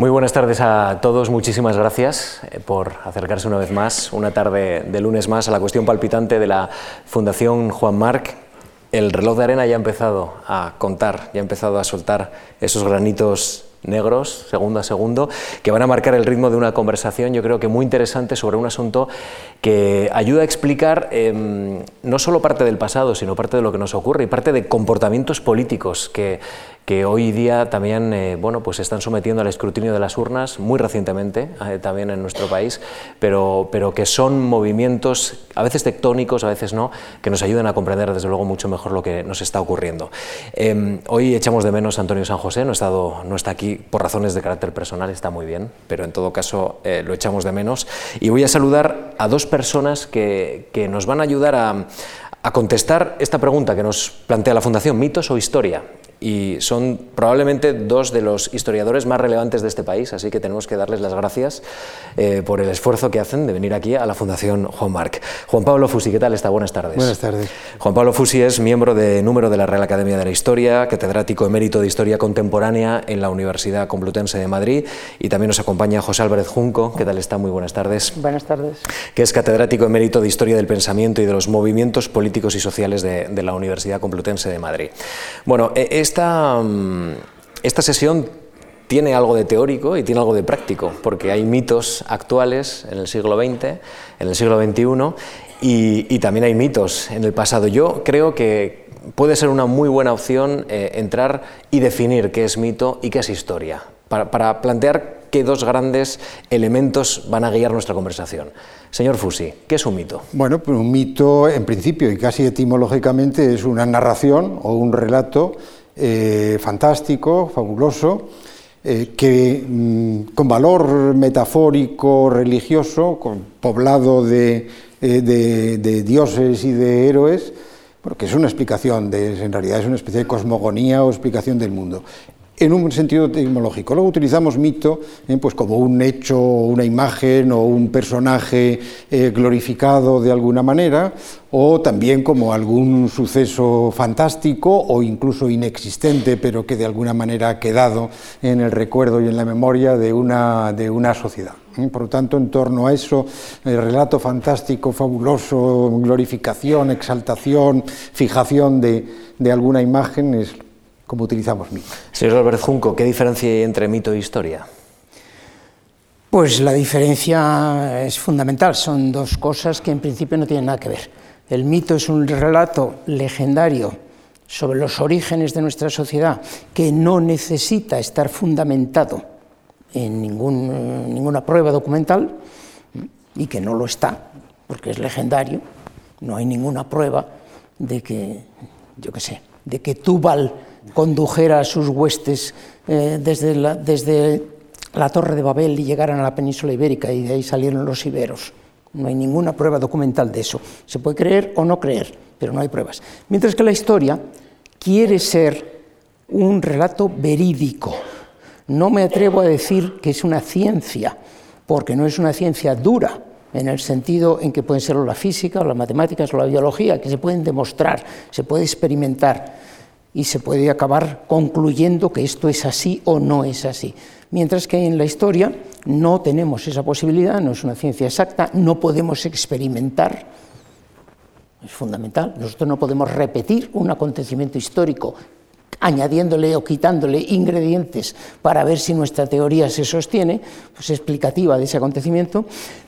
Muy buenas tardes a todos, muchísimas gracias eh, por acercarse una vez más, una tarde de lunes más, a la cuestión palpitante de la Fundación Juan Marc. El reloj de arena ya ha empezado a contar, ya ha empezado a soltar esos granitos negros, segundo a segundo, que van a marcar el ritmo de una conversación, yo creo que muy interesante, sobre un asunto que ayuda a explicar em, no solo parte del pasado, sino parte de lo que nos ocurre y parte de comportamientos políticos que, que hoy día también eh, bueno, pues se están sometiendo al escrutinio de las urnas, muy recientemente eh, también en nuestro país, pero, pero que son movimientos a veces tectónicos, a veces no, que nos ayudan a comprender desde luego mucho mejor lo que nos está ocurriendo. Em, hoy echamos de menos a Antonio San José, no, estado, no está aquí por razones de carácter personal, está muy bien, pero en todo caso eh, lo echamos de menos. Y voy a saludar a dos personas que, que nos van a ayudar a, a contestar esta pregunta que nos plantea la Fundación, mitos o historia y son probablemente dos de los historiadores más relevantes de este país, así que tenemos que darles las gracias eh, por el esfuerzo que hacen de venir aquí a la Fundación Juan Marc. Juan Pablo Fusi, ¿qué tal está? Buenas tardes. Buenas tardes. Juan Pablo Fusi es miembro de número de la Real Academia de la Historia, catedrático emérito de Historia Contemporánea en la Universidad Complutense de Madrid y también nos acompaña José Álvarez Junco, ¿qué tal está? Muy buenas tardes. Buenas tardes. Que es catedrático emérito de Historia del Pensamiento y de los Movimientos Políticos y Sociales de, de la Universidad Complutense de Madrid. Bueno, es esta, mm, esta sesión tiene algo de teórico y tiene algo de práctico, porque hay mitos actuales en el siglo XX, en el siglo XXI, y, también hay mitos en el pasado. Yo creo que puede ser una muy buena opción eh, entrar y definir qué es mito y qué es historia, para, para plantear qué dos grandes elementos van a guiar nuestra conversación. Señor Fusi, ¿qué es un mito? Bueno, pues un mito en principio y casi etimológicamente es una narración o un relato eh, fantástico, fabuloso, eh, que mm, con valor metafórico, religioso, con, poblado de, eh, de, de, dioses y de héroes, porque es una explicación, de, en realidad es una especie de cosmogonía o explicación del mundo en un sentido etimológico. Luego utilizamos mito eh, pues como un hecho, una imagen o un personaje eh, glorificado de alguna manera, o también como algún suceso fantástico o incluso inexistente, pero que de alguna manera ha quedado en el recuerdo y en la memoria de una, de una sociedad. ¿eh? Por lo tanto, en torno a eso, el relato fantástico, fabuloso, glorificación, exaltación, fijación de, de alguna imagen es como utilizamos mito. Señor Albert Junco, ¿qué diferencia hay entre mito e historia? Pues la diferencia es fundamental, son dos cosas que en principio no tienen nada que ver. El mito es un relato legendario sobre los orígenes de nuestra sociedad que no necesita estar fundamentado en ningún, ninguna prueba documental y que no lo está, porque es legendario, no hay ninguna prueba de que, yo qué sé, de que Tubal condujera a sus huestes eh, desde, la, desde la Torre de Babel y llegaran a la península ibérica y de ahí salieron los iberos. No hay ninguna prueba documental de eso. Se puede creer o no creer, pero no hay pruebas. Mientras que la historia quiere ser un relato verídico. No me atrevo a decir que es una ciencia, porque no es una ciencia dura, en el sentido en que pueden ser la física o las matemáticas o la biología, que se pueden demostrar, se puede experimentar y se puede acabar concluyendo que esto es así o no es así. Mientras que en la historia no tenemos esa posibilidad, no es una ciencia exacta, no podemos experimentar, es fundamental, nosotros no podemos repetir un acontecimiento histórico añadiéndole o quitándole ingredientes para ver si nuestra teoría se sostiene, pues explicativa de ese acontecimiento,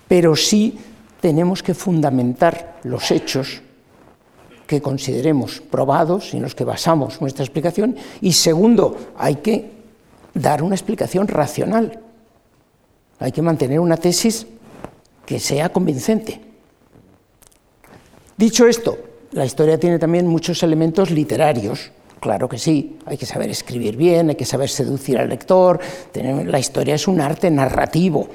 pero sí tenemos que fundamentar los hechos que consideremos probados y en los que basamos nuestra explicación. Y segundo, hay que dar una explicación racional. Hay que mantener una tesis que sea convincente. Dicho esto, la historia tiene también muchos elementos literarios. Claro que sí, hay que saber escribir bien, hay que saber seducir al lector. La historia es un arte narrativo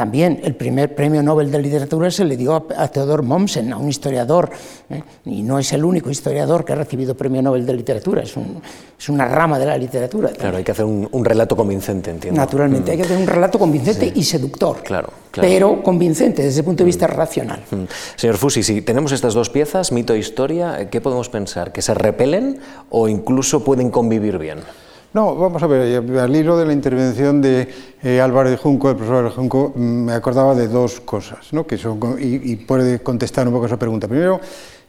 también el primer premio Nobel de Literatura se le dio a, Theodor Mommsen, a un historiador, ¿eh? y no es el único historiador que ha recibido premio Nobel de Literatura, es, un, es una rama de la literatura. También. Claro, hay que hacer un, un, relato convincente, entiendo. Naturalmente, mm. hay que hacer un relato convincente sí. y seductor, claro, claro, pero convincente desde el punto de vista mm. racional. Mm. Señor Fusi, si tenemos estas dos piezas, mito e historia, ¿qué podemos pensar? ¿Que se repelen o incluso pueden convivir bien? No, vamos a ver, al hilo de la intervención de eh, Álvaro Junco, el profesor Junco, mm, me acordaba de dos cosas, ¿no? que son, y, puede contestar un poco esa pregunta. Primero,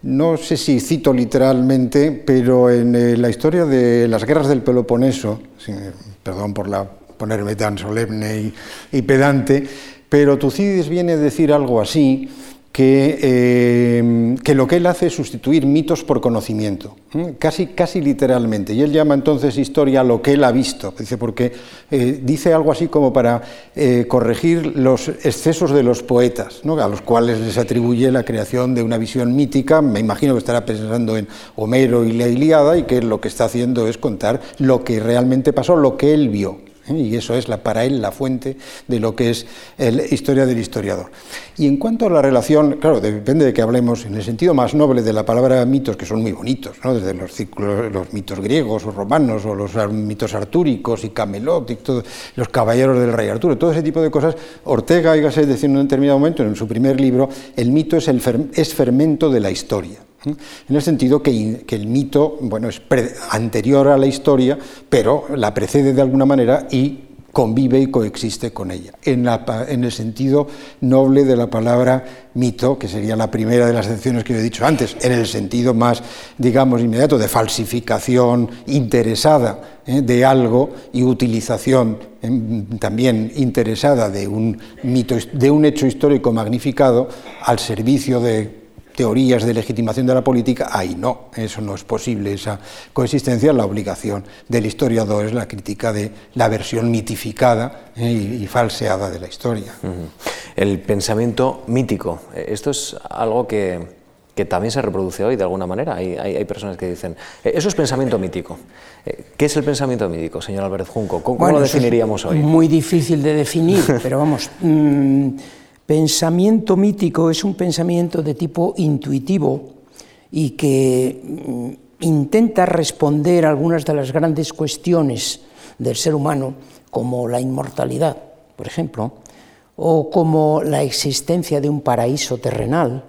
no sé si cito literalmente, pero en eh, la historia de las guerras del Peloponeso, perdón por la, ponerme tan solemne y, pedante, pero Tucídides viene a decir algo así, eh, que, lo que él hace es sustituir mitos por conocimiento, casi, casi literalmente. Y él llama entonces historia lo que él ha visto, dice, porque eh, dice algo así como para eh, corregir los excesos de los poetas, a los cuales les atribuye la creación de una visión mítica. Me imagino que estará pensando en Homero y la Iliada y que lo que está haciendo es contar lo que realmente pasó, lo que él vio. ¿Eh? y eso es la, para él la fuente de lo que es la historia del historiador. Y en cuanto a la relación, claro, depende de que hablemos en el sentido más noble de la palabra mitos, que son muy bonitos, desde los, los mitos griegos o romanos, o los mitos artúricos y Camelot, y los caballeros del rey Arturo, todo ese tipo de cosas. Ortega, dígase, decir en un determinado momento, en su primer libro, el mito es fermento de la historia en el sentido que, el mito bueno, es anterior a la historia, pero la precede de alguna manera y convive y coexiste con ella. En, el sentido noble de la palabra mito, que sería la primera de las excepciones que yo he dicho antes, en el sentido más, digamos, inmediato de falsificación interesada ¿eh? de algo y utilización ¿eh? también interesada de un mito, de un hecho histórico magnificado al servicio de teorías de legitimación de la política, ahí no, eso no es posible, esa coexistencia, la obligación del historiador es la crítica de la versión mitificada eh, y, falseada de la historia. El pensamiento mítico, eh, esto es algo que, también se reproduce hoy de alguna manera. Hay, personas que dicen, eh, eso es pensamiento mítico. ¿Qué es el pensamiento mítico, señor Álvarez Junco? ¿Cómo, lo definiríamos hoy? Muy difícil de definir, pero vamos... Mm, Pensamiento mítico es un pensamiento de tipo intuitivo y que mm, intenta responder algunas de las grandes cuestiones del ser humano, como la inmortalidad, por ejemplo, o como la existencia de un paraíso terrenal.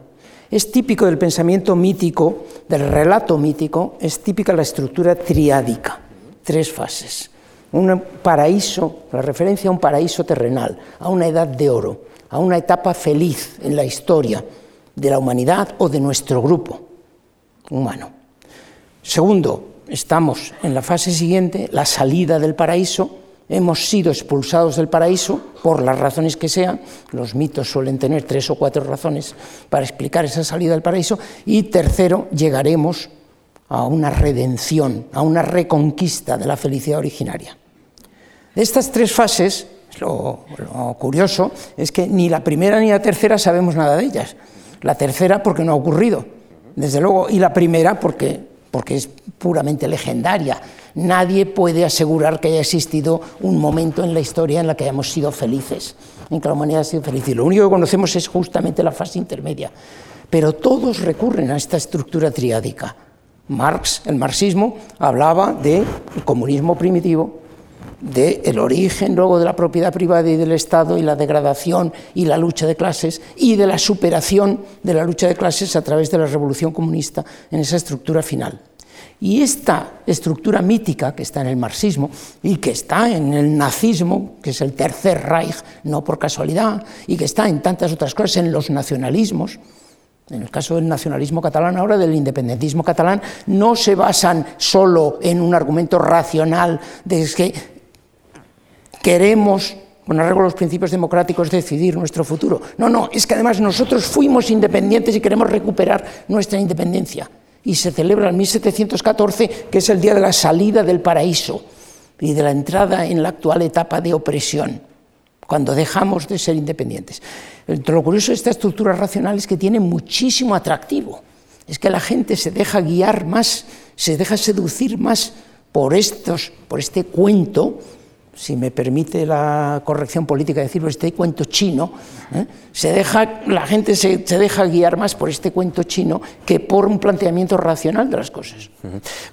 Es típico del pensamiento mítico, del relato mítico, es típica la estructura triádica, tres fases. Un paraíso, la referencia a un paraíso terrenal, a una edad de oro, a una etapa feliz en la historia de la humanidad o de nuestro grupo humano. Segundo, estamos en la fase siguiente, la salida del paraíso. Hemos sido expulsados del paraíso por las razones que sean. Los mitos suelen tener tres o cuatro razones para explicar esa salida del paraíso. Y tercero, llegaremos a una redención, a una reconquista de la felicidad originaria. De estas tres fases, lo, curioso es que ni la primera ni la tercera sabemos nada de ellas. La tercera porque no ha ocurrido, desde luego, y la primera porque, porque es puramente legendaria. Nadie puede asegurar que haya existido un momento en la historia en la que hayamos sido felices, en que la humanidad ha sido feliz. Y lo único que conocemos es justamente la fase intermedia. Pero todos recurren a esta estructura triádica. Marx, el marxismo, hablaba del comunismo primitivo, del origen luego de la propiedad privada y del Estado y la degradación y la lucha de clases y de la superación de la lucha de clases a través de la revolución comunista en esa estructura final. Y esta estructura mítica que está en el marxismo y que está en el nazismo, que es el tercer Reich, no por casualidad, y que está en tantas otras cosas, en los nacionalismos, en el caso del nacionalismo catalán ahora, del independentismo catalán, no se basan solo en un argumento racional de que queremos, con arreglo a los principios democráticos, decidir nuestro futuro. No, no, es que además nosotros fuimos independientes y queremos recuperar nuestra independencia. Y se celebra el 1714, que es el día de la salida del paraíso y de la entrada en la actual etapa de opresión, cuando dejamos de ser independientes. Lo curioso de esta estructura racional es que tiene muchísimo atractivo. Es que la gente se deja guiar más, se deja seducir más por, estos, por este cuento si me permite la corrección política decirlo, este cuento chino, ¿eh? se deja, la gente se, deja guiar más por este cuento chino que por un planteamiento racional de las cosas.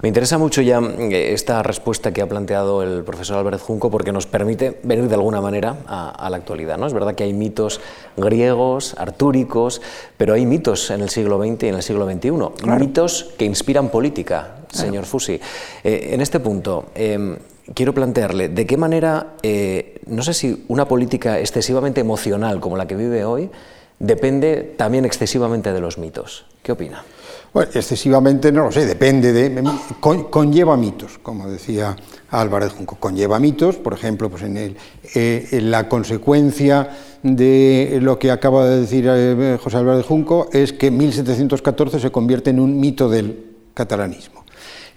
Me interesa mucho ya eh, esta respuesta que ha planteado el profesor Álvarez Junco porque nos permite venir de alguna manera a, la actualidad. ¿no? Es verdad que hay mitos griegos, artúricos, pero hay mitos en el siglo XX y en el siglo XXI, mitos que inspiran política, señor Fusi. Eh, en este punto, quiero plantearle de qué manera, eh, no sé si una política excesivamente emocional como la que vive hoy, depende también excesivamente de los mitos. ¿Qué opina? Bueno, excesivamente no lo sé, depende de. conlleva mitos, como decía Álvarez Junco. Conlleva mitos, por ejemplo, pues en, el, eh, la consecuencia de lo que acaba de decir eh, José Álvarez Junco es que 1714 se convierte en un mito del catalanismo.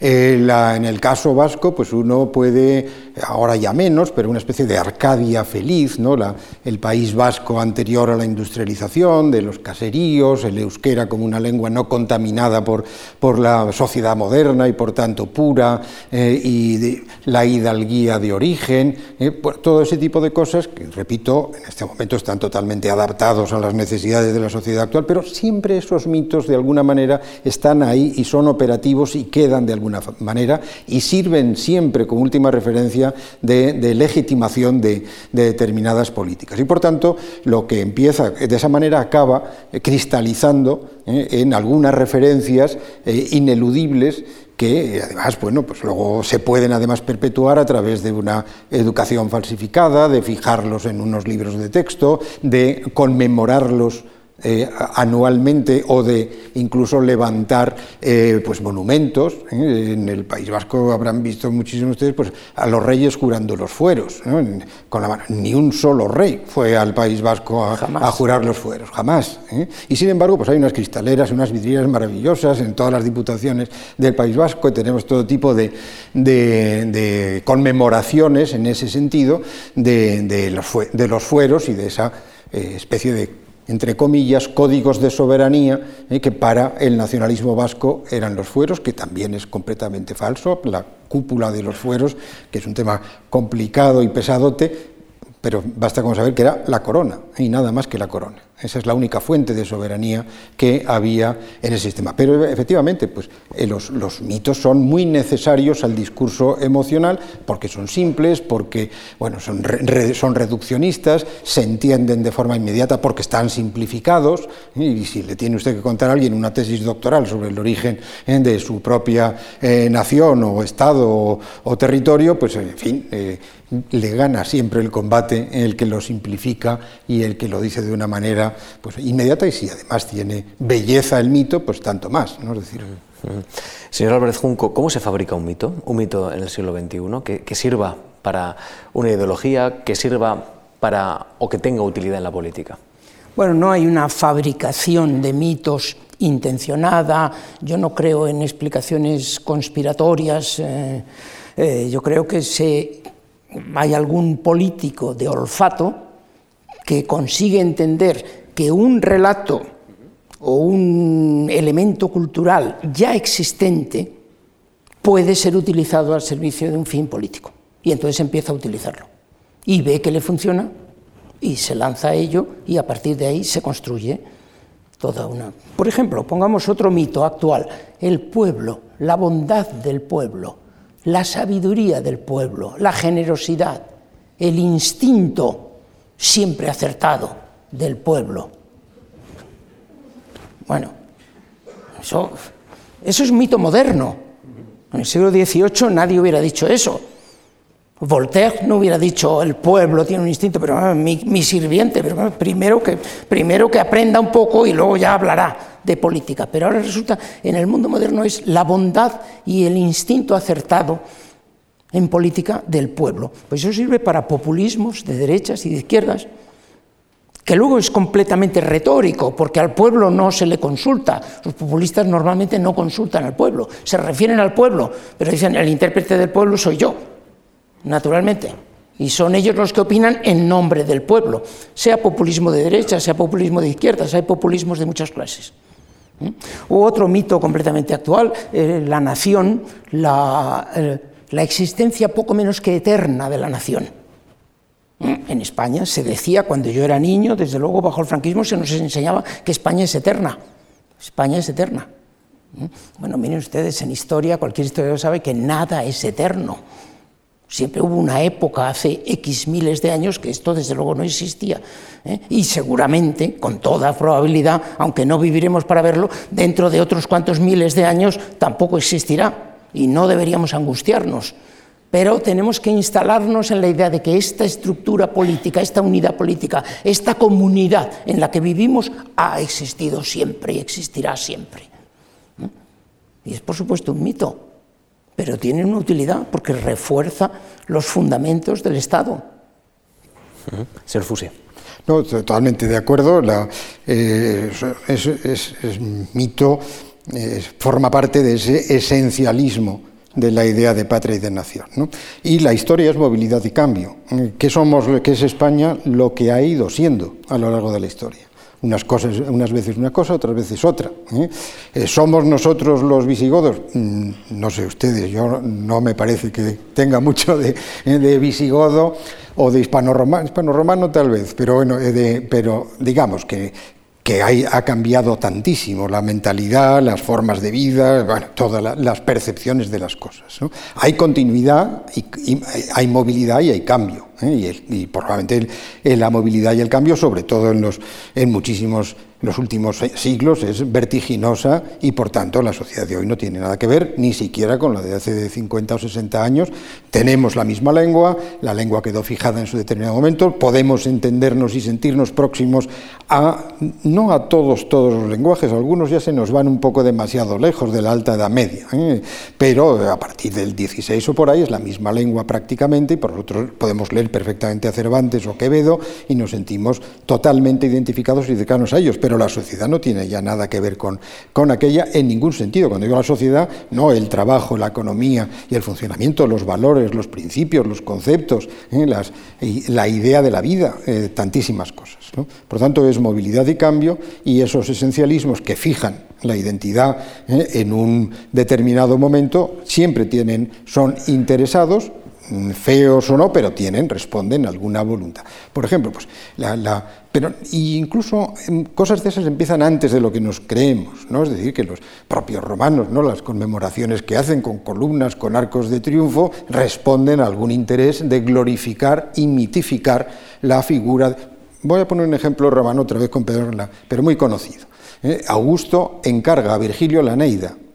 Eh, en el caso vasco, pues uno puede, ahora ya menos, pero una especie de Arcadia feliz, ¿no? el país vasco anterior a la industrialización, de los caseríos, el euskera como una lengua no contaminada por, la sociedad moderna y por tanto pura, eh, y la hidalguía de origen, eh, todo ese tipo de cosas que, repito, en este momento están totalmente adaptados a las necesidades de la sociedad actual, pero siempre esos mitos de alguna manera están ahí y son operativos y quedan de alguna manera y sirven siempre como última referencia de, legitimación de, determinadas políticas. Y por tanto, lo que empieza de esa manera acaba cristalizando eh, en algunas referencias eh, ineludibles que además, bueno, pues luego se pueden además perpetuar a través de una educación falsificada, de fijarlos en unos libros de texto, de conmemorarlos eh, anualmente o de incluso levantar eh, pues monumentos. ¿eh? En el País Vasco habrán visto muchísimos ustedes pues, a los reyes jurando los fueros. Con la Ni un solo rey fue al País Vasco a, jurar los fueros, jamás. Y sin embargo, pues hay unas cristaleras, unas vidrieras maravillosas en todas las diputaciones del País Vasco y tenemos todo tipo de, de, conmemoraciones en ese sentido de, los, de los fueros y de esa especie de entre comillas, códigos de soberanía eh, que para el nacionalismo vasco eran los fueros, que también es completamente falso, la cúpula de los fueros, que es un tema complicado y pesadote, pero basta con saber que era la corona y nada más que la corona. Esa es la única fuente de soberanía que había en el sistema. Pero efectivamente, pues, eh, los, mitos son muy necesarios al discurso emocional porque son simples, porque bueno, son, son reduccionistas, se entienden de forma inmediata porque están simplificados. Y si le tiene usted que contar a alguien una tesis doctoral sobre el origen eh, de su propia eh, nación o estado o, territorio, pues en fin, le gana siempre el combate en el que lo simplifica y el que lo dice de una manera pues, inmediata y si además tiene belleza el mito, pues tanto más. ¿no? Es decir, Señor Álvarez Junco, ¿cómo se fabrica un mito? Un mito en el siglo XXI que, sirva para una ideología, que sirva para o que tenga utilidad en la política. Bueno, no hay una fabricación de mitos intencionada, yo no creo en explicaciones conspiratorias, eh, eh, yo creo que se, hay algún político de olfato que consigue entender que un relato o un elemento cultural ya existente puede ser utilizado al servicio de un fin político. Y entonces empieza a utilizarlo. Y ve que le funciona y se lanza a ello y a partir de ahí se construye toda una... Por ejemplo, pongamos otro mito actual, el pueblo, la bondad del pueblo, la sabiduría del pueblo, la generosidad, el instinto siempre acertado del pueblo. Bueno, eso, eso es un mito moderno. En el siglo XVIII nadie hubiera dicho eso. Voltaire no hubiera dicho el pueblo tiene un instinto, pero ah, mi, sirviente, pero ah, primero, que, primero que aprenda un poco y luego ya hablará de política. Pero ahora resulta, en el mundo moderno es la bondad y el instinto acertado en política del pueblo. Pues eso sirve para populismos de derechas y de izquierdas que luego es completamente retórico, porque al pueblo no se le consulta. Los populistas normalmente no consultan al pueblo, se refieren al pueblo, pero dicen, el intérprete del pueblo soy yo, naturalmente. Y son ellos los que opinan en nombre del pueblo, sea populismo de derecha, sea populismo de izquierda, hay populismos de muchas clases. ¿Mm? O otro mito completamente actual, eh, la nación, la, eh, la existencia poco menos que eterna de la nación. En España se decía, cuando yo era niño, desde luego bajo el franquismo se nos enseñaba que España es eterna. España es eterna. Bueno, miren ustedes, en historia, cualquier historiador sabe que nada es eterno. Siempre hubo una época, hace X miles de años, que esto desde luego no existía. ¿eh? Y seguramente, con toda probabilidad, aunque no viviremos para verlo, dentro de otros cuantos miles de años tampoco existirá. Y no deberíamos angustiarnos Pero tenemos que instalarnos en la idea de que esta estructura política, esta unidad política, esta comunidad en la que vivimos ha existido siempre y existirá siempre. Y es por supuesto un mito, pero tiene una utilidad porque refuerza los fundamentos del Estado. Señor Fusi. No, totalmente de acuerdo. La, eh, es, es, mito, eh, forma parte de ese esencialismo de la idea de patria y de nación. ¿no? Y la historia es movilidad y cambio. ¿Qué somos, qué es España? Lo que ha ido siendo a lo largo de la historia unas, cosas, unas veces una cosa, otras veces otra. ¿eh? Eh, ¿Somos nosotros los visigodos? Mm, no sé ustedes, yo no me parece que tenga mucho de, visigodo o de hispano-romano, hispano-romano tal vez, pero, bueno, eh, pero digamos que, que ha cambiado tantísimo la mentalidad, las formas de vida, bueno, todas las percepciones de las cosas. Hay continuidad, y, hay movilidad y hay cambio. ¿eh? Y, probablemente la movilidad y el cambio, sobre todo en, los, en muchísimos los últimos siglos es vertiginosa y por tanto la sociedad de hoy no tiene nada que ver ni siquiera con la de hace 50 o 60 años. Tenemos la misma lengua, la lengua quedó fijada en su determinado momento, podemos entendernos y sentirnos próximos a, no a todos, todos los lenguajes, algunos ya se nos van un poco demasiado lejos de la alta edad media, ¿eh? pero a partir del 16 o por ahí es la misma lengua prácticamente y por otro podemos leer perfectamente a Cervantes o Quevedo y nos sentimos totalmente identificados y cercanos a ellos pero la sociedad no tiene ya nada que ver con, con aquella en ningún sentido. Cuando digo la sociedad, no el trabajo, la economía y el funcionamiento, los valores, los principios, los conceptos, ¿eh? La idea de la vida, eh, tantísimas cosas. Por tanto, es movilidad y cambio y esos esencialismos que fijan la identidad ¿eh? en un determinado momento siempre tienen, son interesados feos o no, pero tienen, responden a alguna voluntad. Por ejemplo, pues la, pero incluso em, cosas de esas empiezan antes de lo que nos creemos, ¿no? Es decir, que los propios romanos, ¿no? Las conmemoraciones que hacen con columnas, con arcos de triunfo, responden a algún interés de glorificar y mitificar la figura. Voy a poner un ejemplo romano otra vez con Pedro, pero muy conocido. ¿eh? Augusto encarga a Virgilio la Neida ¿Mm?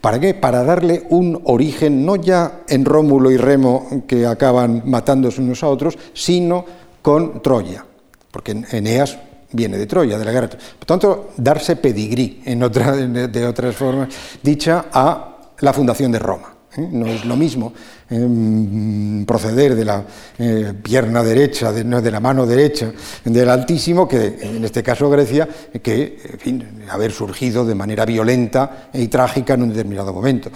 ¿Para qué? Para darle un origen, no ya en Rómulo y Remo que acaban matándose unos a otros, sino con Troya, porque Eneas viene de Troya, de la guerra. Por tanto, darse pedigrí, en otra, de otras formas, dicha a la fundación de Roma. ¿Eh? No es lo mismo em, proceder de la eh, pierna derecha, de, de, la mano derecha del Altísimo, que en este caso Grecia, que en fin, haber surgido de manera violenta y trágica en un determinado momento.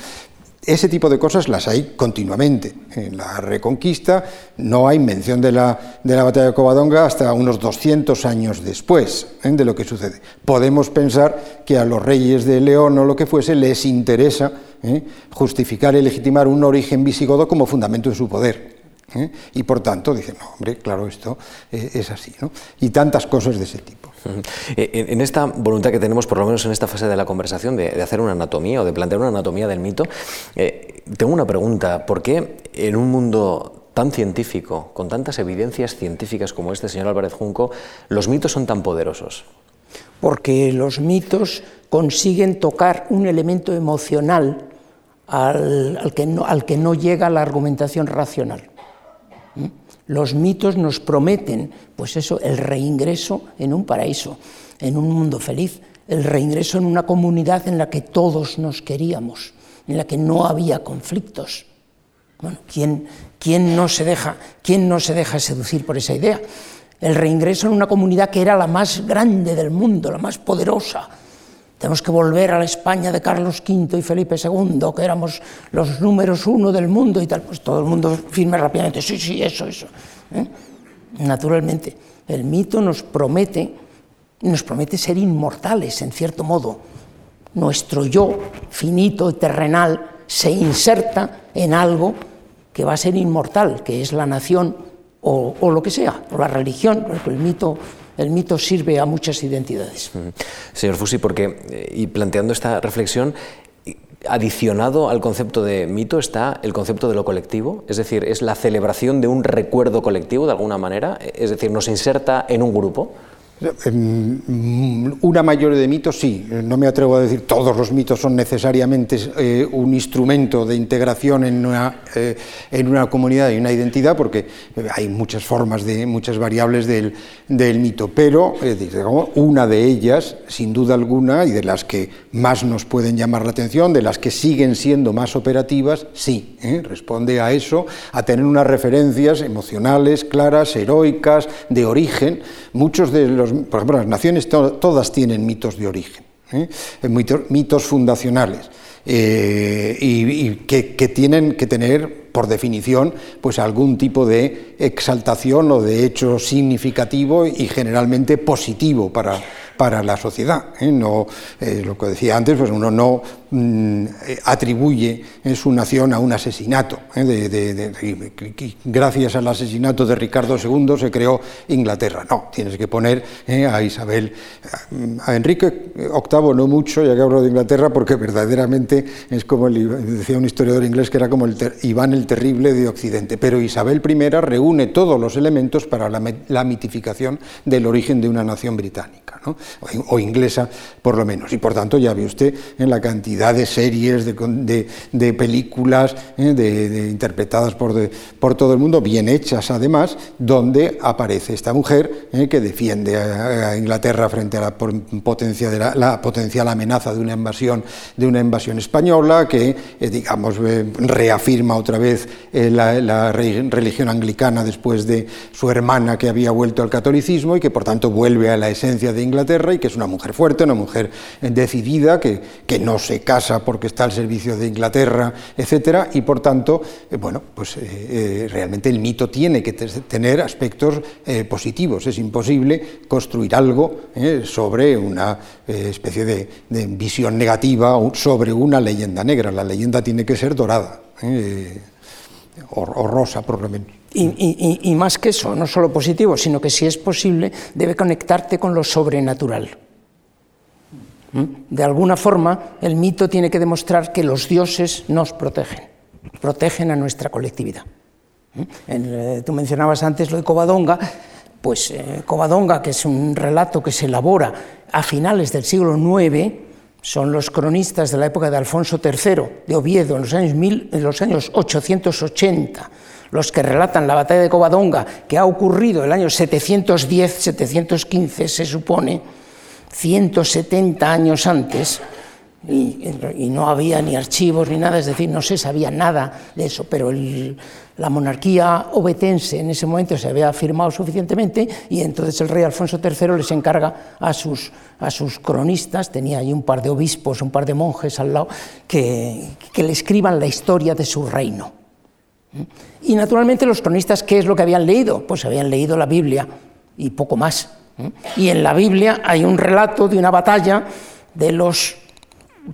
Ese tipo de cosas las hay continuamente. En la Reconquista no hay mención de la, de la batalla de Covadonga hasta unos 200 años después ¿eh? de lo que sucede. Podemos pensar que a los reyes de León o lo que fuese les interesa ¿eh? justificar y legitimar un origen visigodo como fundamento de su poder. ¿Eh? Y por tanto dicen, no, hombre, claro, esto es así. ¿no? Y tantas cosas de ese tipo. Eh, en esta voluntad que tenemos, por lo menos en esta fase de la conversación, de, hacer una anatomía o de plantear una anatomía del mito, eh, tengo una pregunta. ¿Por qué en un mundo tan científico, con tantas evidencias científicas como este señor Álvarez Junco, los mitos son tan poderosos? Porque los mitos consiguen tocar un elemento emocional al, que, no, al que no llega la argumentación racional. Los mitos nos prometen, pues eso, el reingreso en un paraíso, en un mundo feliz, el reingreso en una comunidad en la que todos nos queríamos, en la que no había conflictos. Bueno, ¿quién, quién, no, se deja, ¿quién no se deja seducir por esa idea? El reingreso en una comunidad que era la más grande del mundo, la más poderosa, tenemos que volver a la España de Carlos V y Felipe II, que éramos los números uno del mundo y tal. Pues todo el mundo firme rápidamente, sí, sí, eso, eso. ¿eh? Naturalmente, el mito nos promete, nos promete ser inmortales, en cierto modo. Nuestro yo finito y terrenal se inserta en algo que va a ser inmortal, que es la nación o, lo que sea, o la religión, el mito el mito sirve a muchas identidades. Señor Fusi, porque, eh, y planteando esta reflexión, adicionado al concepto de mito está el concepto de lo colectivo, es decir, es la celebración de un recuerdo colectivo de alguna manera, es decir, nos inserta en un grupo. Una mayoría de mitos, sí. No me atrevo a decir todos los mitos son necesariamente eh, un instrumento de integración en una, eh, en una comunidad y una identidad, porque hay muchas formas, de, muchas variables del, del mito. Pero una de ellas, sin duda alguna, y de las que más nos pueden llamar la atención, de las que siguen siendo más operativas, sí, ¿eh? responde a eso, a tener unas referencias emocionales, claras, heroicas, de origen. Muchos de los por ejemplo, las naciones todas tienen mitos de origen, ¿eh? mitos, fundacionales, eh, y, que, tienen que tener, por definición, pues algún tipo de exaltación o de hecho significativo y generalmente positivo para, para la sociedad. ¿eh? No, lo que decía antes, pues uno no Mm, eh, atribuye su nación a un asesinato. ¿eh? Gracias al asesinato de Ricardo II se creó Inglaterra. No, tienes que poner ¿eh? a Isabel, a Enrique VIII no mucho, ya que hablo de Inglaterra, porque verdaderamente es como decía un historiador inglés que era como el Iván el Terrible de Occidente. Pero Isabel I reúne todos los elementos para la, mitificación del origen de una nación británica, o, o inglesa por lo menos. Y por tanto ya ve usted en la cantidad de series, de, películas ¿eh? de, interpretadas por, por, todo el mundo, bien hechas además, donde aparece esta mujer ¿eh? que defiende a, Inglaterra frente a la, potencia de la, potencial amenaza de una invasión, de una invasión española, que eh, digamos reafirma otra vez la, religión anglicana después de su hermana que había vuelto al catolicismo y que por tanto vuelve a la esencia de Inglaterra y que es una mujer fuerte, una mujer decidida, que, que no se casa porque está al servicio de Inglaterra, etcétera, y por tanto, eh, bueno, pues eh, eh, realmente el mito tiene que tener aspectos positivos. Es imposible construir algo sobre una especie de, visión negativa sobre una leyenda negra. La leyenda tiene que ser dorada. O, rosa, por y, más que eso, no solo positivo, sino que si es posible, debe conectarte con lo sobrenatural. De alguna forma, el mito tiene que demostrar que los dioses nos protegen, protegen a nuestra colectividad. Eh, tú mencionabas antes lo de Covadonga, pues eh, Covadonga, que es un relato que se elabora a finales del siglo IX, son los cronistas de la época de Alfonso III, de Oviedo, en los años, en los años 880, los que relatan la batalla de Covadonga, que ha ocurrido el año 710-715, se supone, 170 años antes, y, no había ni archivos ni nada, es decir, no se sabía nada de eso, pero la monarquía obetense en ese momento se había afirmado suficientemente y entonces el rey Alfonso III les encarga a sus, cronistas, tenía ahí un par de obispos, un par de monjes al lado, que, que le escriban la historia de su reino. Y naturalmente los cronistas, ¿qué es lo que habían leído? Pues habían leído la Biblia y poco más. Y en la Biblia hay un relato de una batalla de los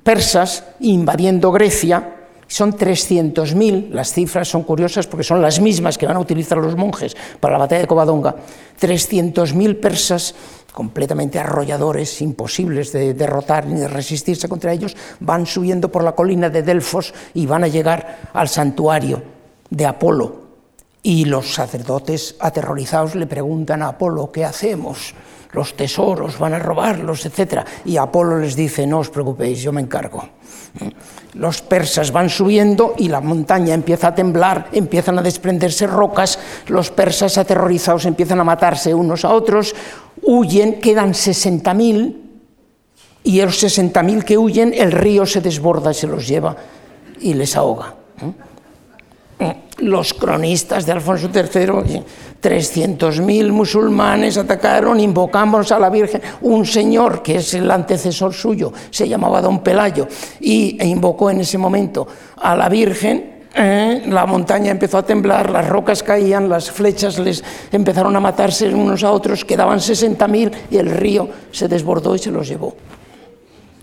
persas invadiendo Grecia. Son 300.000, las cifras son curiosas porque son las mismas que van a utilizar los monjes para la batalla de Covadonga. 300.000 persas completamente arrolladores, imposibles de derrotar ni de resistirse contra ellos, van subiendo por la colina de Delfos y van a llegar al santuario de Apolo, y los sacerdotes aterrorizados le preguntan a Apolo, ¿qué hacemos? Los tesoros van a robarlos, etc. Y Apolo les dice, no os preocupéis, yo me encargo. Los persas van subiendo y la montaña empieza a temblar, empiezan a desprenderse rocas, los persas aterrorizados empiezan a matarse unos a otros, huyen, quedan 60.000 y los 60.000 que huyen, el río se desborda y se los lleva y les ahoga los cronistas de Alfonso III, 300.000 musulmanes atacaron, invocamos a la Virgen, un señor que es el antecesor suyo, se llamaba Don Pelayo, y invocó en ese momento a la Virgen, eh, la montaña empezó a temblar, las rocas caían, las flechas les empezaron a matarse unos a otros, quedaban 60.000 y el río se desbordó y se los llevó.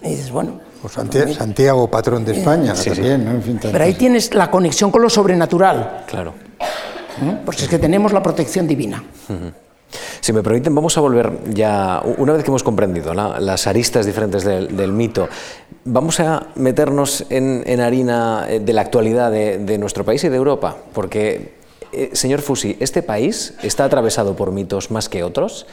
Y dices, bueno, Santiago, patrón de España, también. Pero ahí tienes la conexión con lo sobrenatural. Claro. ¿Eh? Porque es que tenemos la protección divina. Si me permiten, vamos a volver ya, una vez que hemos comprendido las aristas diferentes del, mito, vamos a meternos en, harina eh, de la actualidad de, nuestro país y de Europa, porque, eh, señor Fusi, este país está atravesado por mitos más que otros.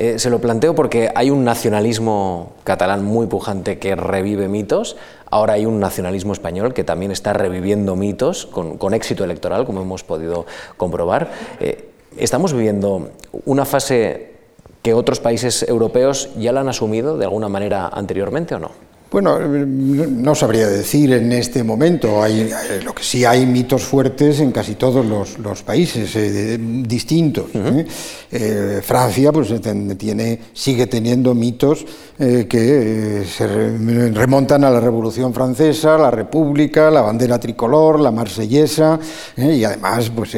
Eh, se lo planteo porque hay un nacionalismo catalán muy pujante que revive mitos, ahora hay un nacionalismo español que también está reviviendo mitos con, éxito electoral, como hemos podido comprobar. Eh, ¿Estamos viviendo una fase que otros países europeos ya la han asumido de alguna manera anteriormente o no? Bueno, no sabría decir en este momento. Hay, eh, lo que sí hay mitos fuertes en casi todos los, países eh, distintos. ¿eh? Francia, pues tiene, sigue teniendo mitos que se remontan a la Revolución Francesa, la República, la bandera tricolor, la marsellesa, y además, pues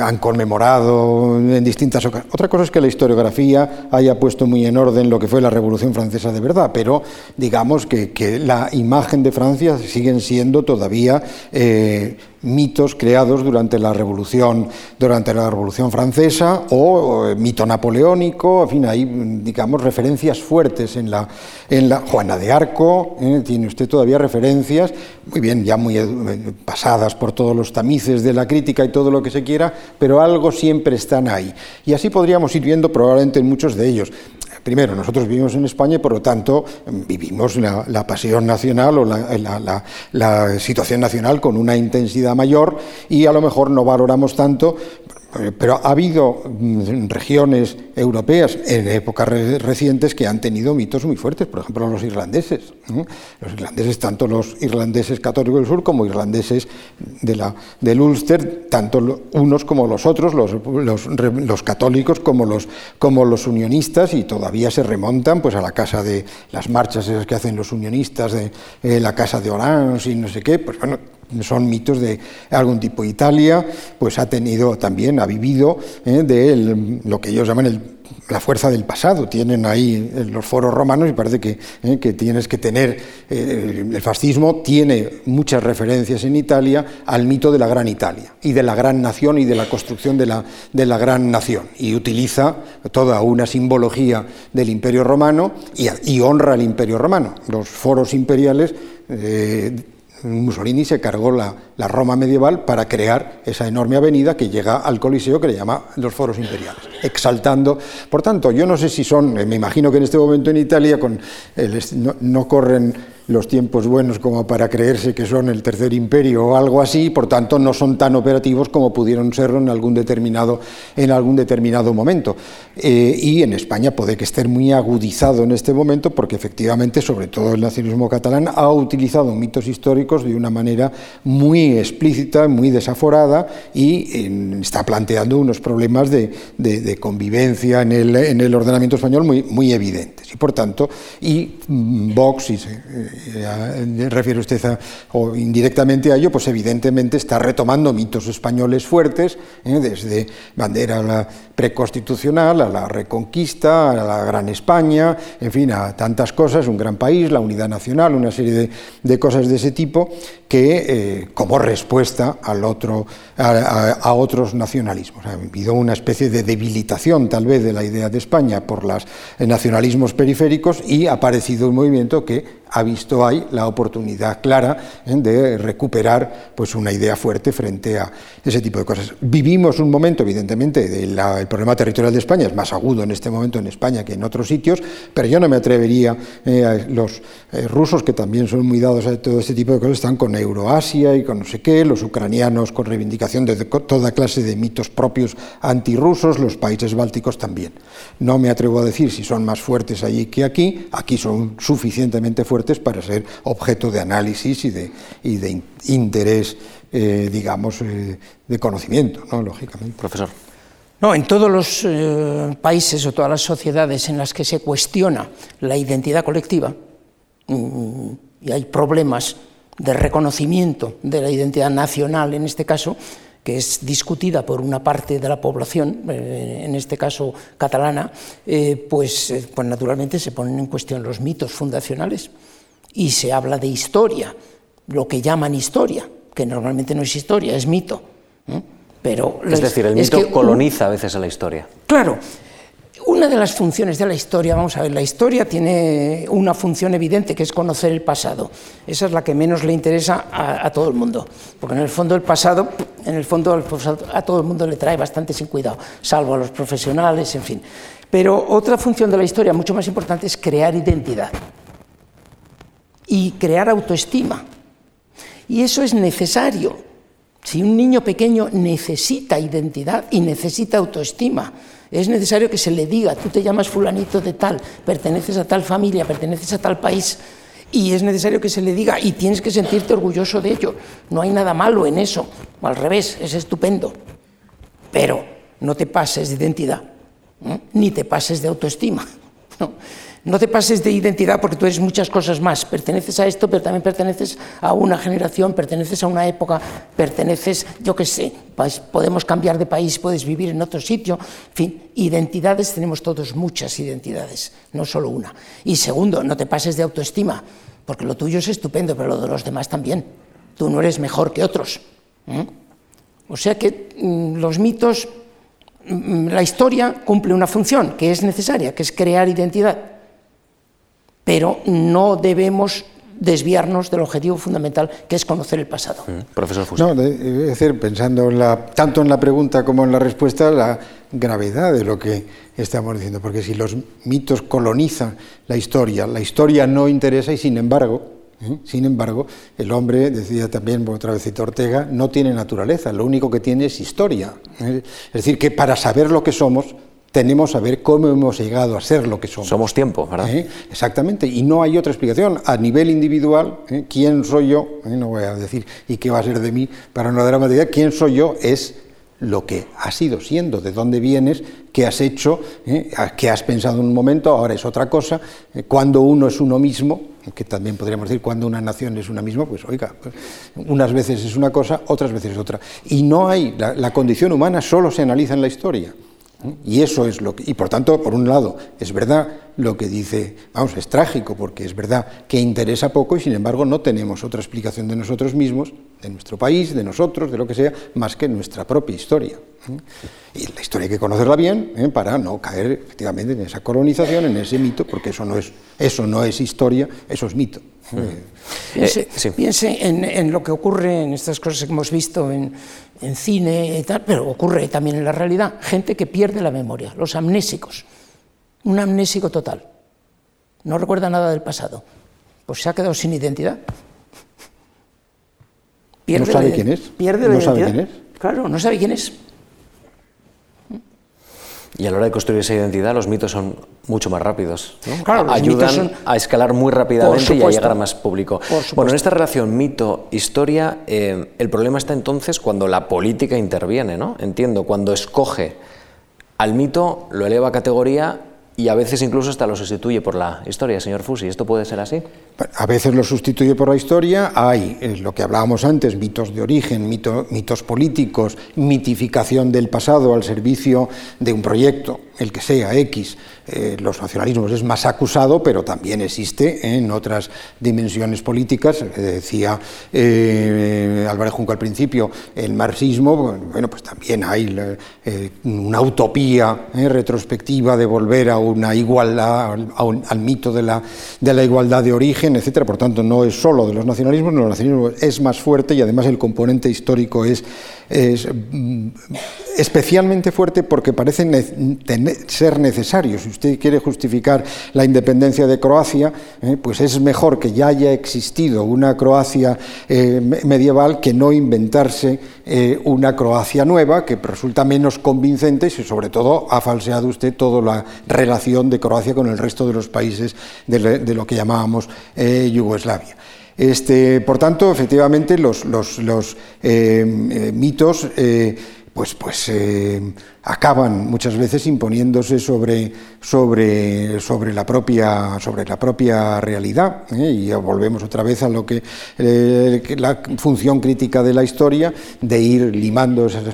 han conmemorado en distintas ocasiones. Otra cosa es que la historiografía haya puesto muy en orden lo que fue la Revolución Francesa de verdad, pero digamos que, la imagen de Francia siguen siendo todavía eh, mitos creados durante la Revolución, durante la Revolución Francesa o, mito napoleónico, en fin, hay digamos referencias fuertes en la, en la Juana de Arco, ¿eh? tiene usted todavía referencias, muy bien, ya muy eh, pasadas por todos los tamices de la crítica y todo lo que se quiera, pero algo siempre están ahí. Y así podríamos ir viendo probablemente en muchos de ellos. Primero, nosotros vivimos en España y por lo tanto vivimos la, pasión nacional o la, situación nacional con una intensidad mayor y a lo mejor no valoramos tanto pero ha habido mm, regiones europeas en épocas recientes que han tenido mitos muy fuertes, por ejemplo los irlandeses. Los irlandeses, tanto los irlandeses católicos del sur como irlandeses de la, del Ulster, tanto unos como los otros, los, los, católicos como los, como los unionistas, y todavía se remontan pues, a la casa de las marchas esas que hacen los unionistas, de eh, la casa de Orange y no sé qué, pues bueno, son mitos de algún tipo. Italia, pues ha tenido también, ha vivido eh, de lo que ellos llaman la fuerza del pasado. Tienen ahí eh, los foros romanos y parece que, eh, que tienes que tener, el fascismo tiene muchas referencias en Italia al mito de la gran Italia y de la gran nación y de la construcción de la, de la gran nación. Y utiliza toda una simbología del imperio romano y, y honra al imperio romano. Los foros imperiales Mussolini se cargó la, Roma medieval para crear esa enorme avenida que llega al Coliseo que le llama los foros imperiales, exaltando. Por tanto, yo no sé si son, me imagino que en este momento en Italia no corren los tiempos buenos como para creerse que son el tercer imperio o algo así, por tanto no son tan operativos como pudieron serlo en algún determinado, en algún determinado momento. Eh, y en España puede que esté muy agudizado en este momento porque efectivamente, sobre todo el nacionalismo catalán, ha utilizado mitos históricos de una manera muy explícita, muy desaforada y está planteando unos problemas de, convivencia en el, en el, ordenamiento español muy, muy evidentes. Y por tanto, y mm, Vox y eh, eh, refiere usted a, o indirectamente a ello, pues evidentemente está retomando mitos españoles fuertes, eh, desde bandera a preconstitucional, a la reconquista, a la Gran España, en fin, a tantas cosas, un gran país, la unidad nacional, una serie de, cosas de ese tipo, que eh, como respuesta al otro, a, otros nacionalismos. Ha habido una especie de debilitación tal vez de la idea de España por los nacionalismos periféricos y ha aparecido un movimiento que ha visto ahí la oportunidad clara ¿eh? de recuperar pues, una idea fuerte frente a ese tipo de cosas. Vivimos un momento, evidentemente, el problema territorial de España es más agudo en este momento en España que en otros sitios, pero yo no me atrevería, eh, los eh, rusos que también son muy dados a todo este tipo de cosas, están con Euroasia y con no sé qué, los ucranianos con reivindicación de toda clase de mitos propios antirrusos, los países bálticos también. No me atrevo a decir si son más fuertes allí que aquí, aquí son suficientemente fuertes para ser objeto de análisis y de, y de interés, eh, digamos, eh, de conocimiento, ¿no? lógicamente. Profesor. No, en todos los eh, países o todas las sociedades en las que se cuestiona la identidad colectiva mm, y hay problemas de reconocimiento de la identidad nacional, en este caso, que es discutida por una parte de la población, eh, en este caso catalana, eh, pues, eh, pues naturalmente se ponen en cuestión los mitos fundacionales y se habla de historia, lo que llaman historia, que normalmente no es historia, es mito. Pero es decir, el mito coloniza a veces a la historia. Claro, una de las funciones de la historia, vamos a ver, la historia tiene una función evidente que es conocer el pasado. Esa es la que menos le interesa a, todo el mundo, porque en el fondo el pasado, en el fondo a todo el mundo le trae bastante sin cuidado, salvo a los profesionales, en fin. Pero otra función de la historia mucho más importante es crear identidad y crear autoestima. Y eso es necesario. Si un niño pequeño necesita identidad y necesita autoestima, es necesario que se le diga, tú te llamas fulanito de tal, perteneces a tal familia, perteneces a tal país, y es necesario que se le diga, y tienes que sentirte orgulloso de ello. No hay nada malo en eso, al revés, es estupendo. Pero no te pases de identidad, ni te pases de autoestima. No te pases de identidad porque tú eres muchas cosas más. Perteneces a esto, pero también perteneces a una generación, perteneces a una época, perteneces, yo qué sé, pues podemos cambiar de país, puedes vivir en otro sitio. En fin, identidades tenemos todos muchas identidades, no solo una. Y segundo, no te pases de autoestima, porque lo tuyo es estupendo, pero lo de los demás también. Tú no eres mejor que otros. O sea que mm, los mitos, mm, la historia cumple una función que es necesaria, que es crear identidad pero no debemos desviarnos del objetivo fundamental que es conocer el pasado. Mm, profesor Fuster. No, es decir, pensando tanto en la pregunta como en la respuesta, la gravedad de lo que estamos diciendo, porque si los mitos colonizan la historia, la historia no interesa y sin embargo, ¿eh? sin embargo, el hombre, decía también otra vez Ortega, no tiene naturaleza, lo único que tiene es historia. ¿eh? Es decir, que para saber lo que somos tenemos a ver cómo hemos llegado a ser lo que somos. Somos tiempo, ¿verdad? ¿Eh? Exactamente, y no hay otra explicación. A nivel individual, ¿eh? ¿quién soy yo? ¿Eh? No voy a decir, ¿y qué va a ser de mí para no dramatizar? ¿Quién soy yo? Es lo que has sido siendo, de dónde vienes, qué has hecho, qué has pensado en un momento, ahora es otra cosa. cuando uno es uno mismo, que también podríamos decir cuando una nación es una misma, pues oiga, pues, unas veces es una cosa, otras veces es otra. Y no hay, la condición humana solo se analiza en la historia. Y eso es lo que, y por tanto, por un lado, es verdad lo que dice, vamos, es trágico porque es verdad que interesa poco y sin embargo no tenemos otra explicación de nosotros mismos, de nuestro país, de nosotros, de lo que sea, más que nuestra propia historia. Y la historia hay que conocerla bien ¿eh? para no caer efectivamente en esa colonización, en ese mito, porque eso no es, eso no es historia, eso es mito. Piense, en, lo que ocurre en estas cosas que hemos visto en, en cine y tal, pero ocurre también en la realidad. Gente que pierde la memoria, los amnésicos. Un amnésico total. No recuerda nada del pasado. Pues se ha quedado sin identidad. Pierde no sabe quién es. Pierde no sabe quién es. Claro, no sabe quién es. Y a la hora de construir esa identidad, los mitos son mucho más rápidos. Ayudan a escalar muy rápidamente y a llegar a más público. Bueno, en esta relación mito-historia, eh, el problema está entonces cuando la política interviene, ¿no? Entiendo, cuando escoge al mito, lo eleva a categoría y a veces incluso hasta lo sustituye por la historia, señor Fusi. ¿Esto puede ser así? A veces lo sustituye por la historia. Hay eh, lo que hablábamos antes, mitos de origen, mitos políticos, mitificación del pasado al servicio de un proyecto, el que sea X. Eh, los nacionalismos es más acusado, pero también existe en otras dimensiones políticas. Eh, decía eh, Álvarez Junco al principio, el marxismo, bueno, pues también hay una utopía retrospectiva de volver a una igualdad, al mito de la, de la igualdad de origen, etcétera. Por tanto, no es solo de los nacionalismos, no, el nacionalismo es más fuerte y además el componente histórico es es mm, especialmente fuerte porque parece ser necesario. Si usted quiere justificar la independencia de Croacia, eh, pues es mejor que ya haya existido una Croacia eh, medieval que no inventarse eh, una Croacia nueva que resulta menos convincente y sobre todo ha falseado usted toda la relación de Croacia con el resto de los países de lo que llamábamos Yugoslavia. Este, por tanto, efectivamente, los, eh, eh, mitos eh, pues, pues acaban muchas veces imponiéndose sobre, sobre, sobre, la, propia, sobre la propia realidad. Y volvemos otra vez a lo que la función crítica de la historia, de ir limando esas.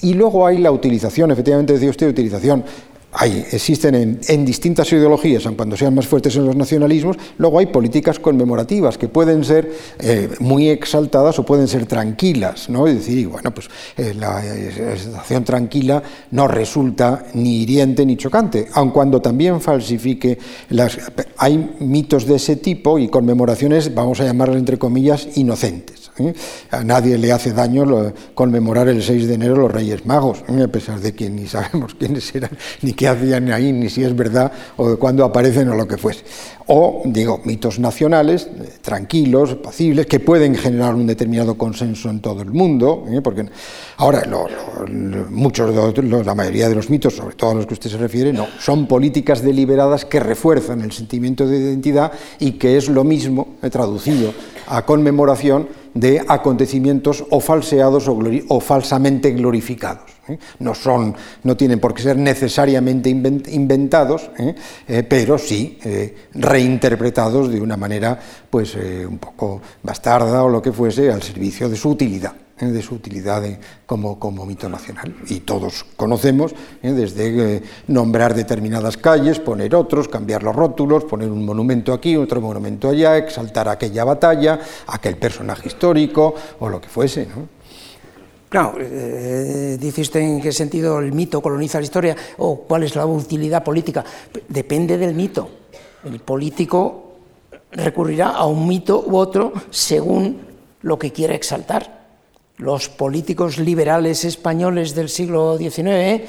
Y luego hay la utilización, efectivamente decía usted, utilización hay, existen en, distintas ideologías, aun cuando sean más fuertes en los nacionalismos, luego hay políticas conmemorativas que pueden ser eh, muy exaltadas o pueden ser tranquilas, ¿no? Es decir, bueno, pues eh, la estación tranquila no resulta ni hiriente ni chocante, aun cuando también falsifique las... Hay mitos de ese tipo y conmemoraciones, vamos a llamarlas entre comillas, inocentes. ¿eh? A nadie le hace daño conmemorar el 6 de enero los Reyes Magos, a pesar de que ni sabemos quiénes eran, ni qué hacían ahí, ni si es verdad, o de cuándo aparecen o lo que fuese. O, digo, mitos nacionales, eh, tranquilos, pacibles, que pueden generar un determinado consenso en todo el mundo, ¿eh? porque ahora muchos la mayoría de los mitos, sobre todo a los que usted se refiere, no, son políticas deliberadas que refuerzan el sentimiento de identidad y que es lo mismo, traducido a conmemoración de acontecimientos o falseados o, falsamente glorificados. ¿Eh? No, son, no tienen por qué ser necesariamente inventados, ¿eh? Eh, pero sí reinterpretados de una manera pues, un poco bastarda o lo que fuese al servicio de su utilidad de su utilidad como, como, mito nacional. Y todos conocemos, desde nombrar determinadas calles, poner otros, cambiar los rótulos, poner un monumento aquí, otro monumento allá, exaltar aquella batalla, aquel personaje histórico o lo que fuese. Claro, eh, dice usted en qué sentido el mito coloniza la historia o cuál es la utilidad política. Depende del mito. El político recurrirá a un mito u otro según lo que quiera exaltar. Los políticos liberales españoles del siglo XIX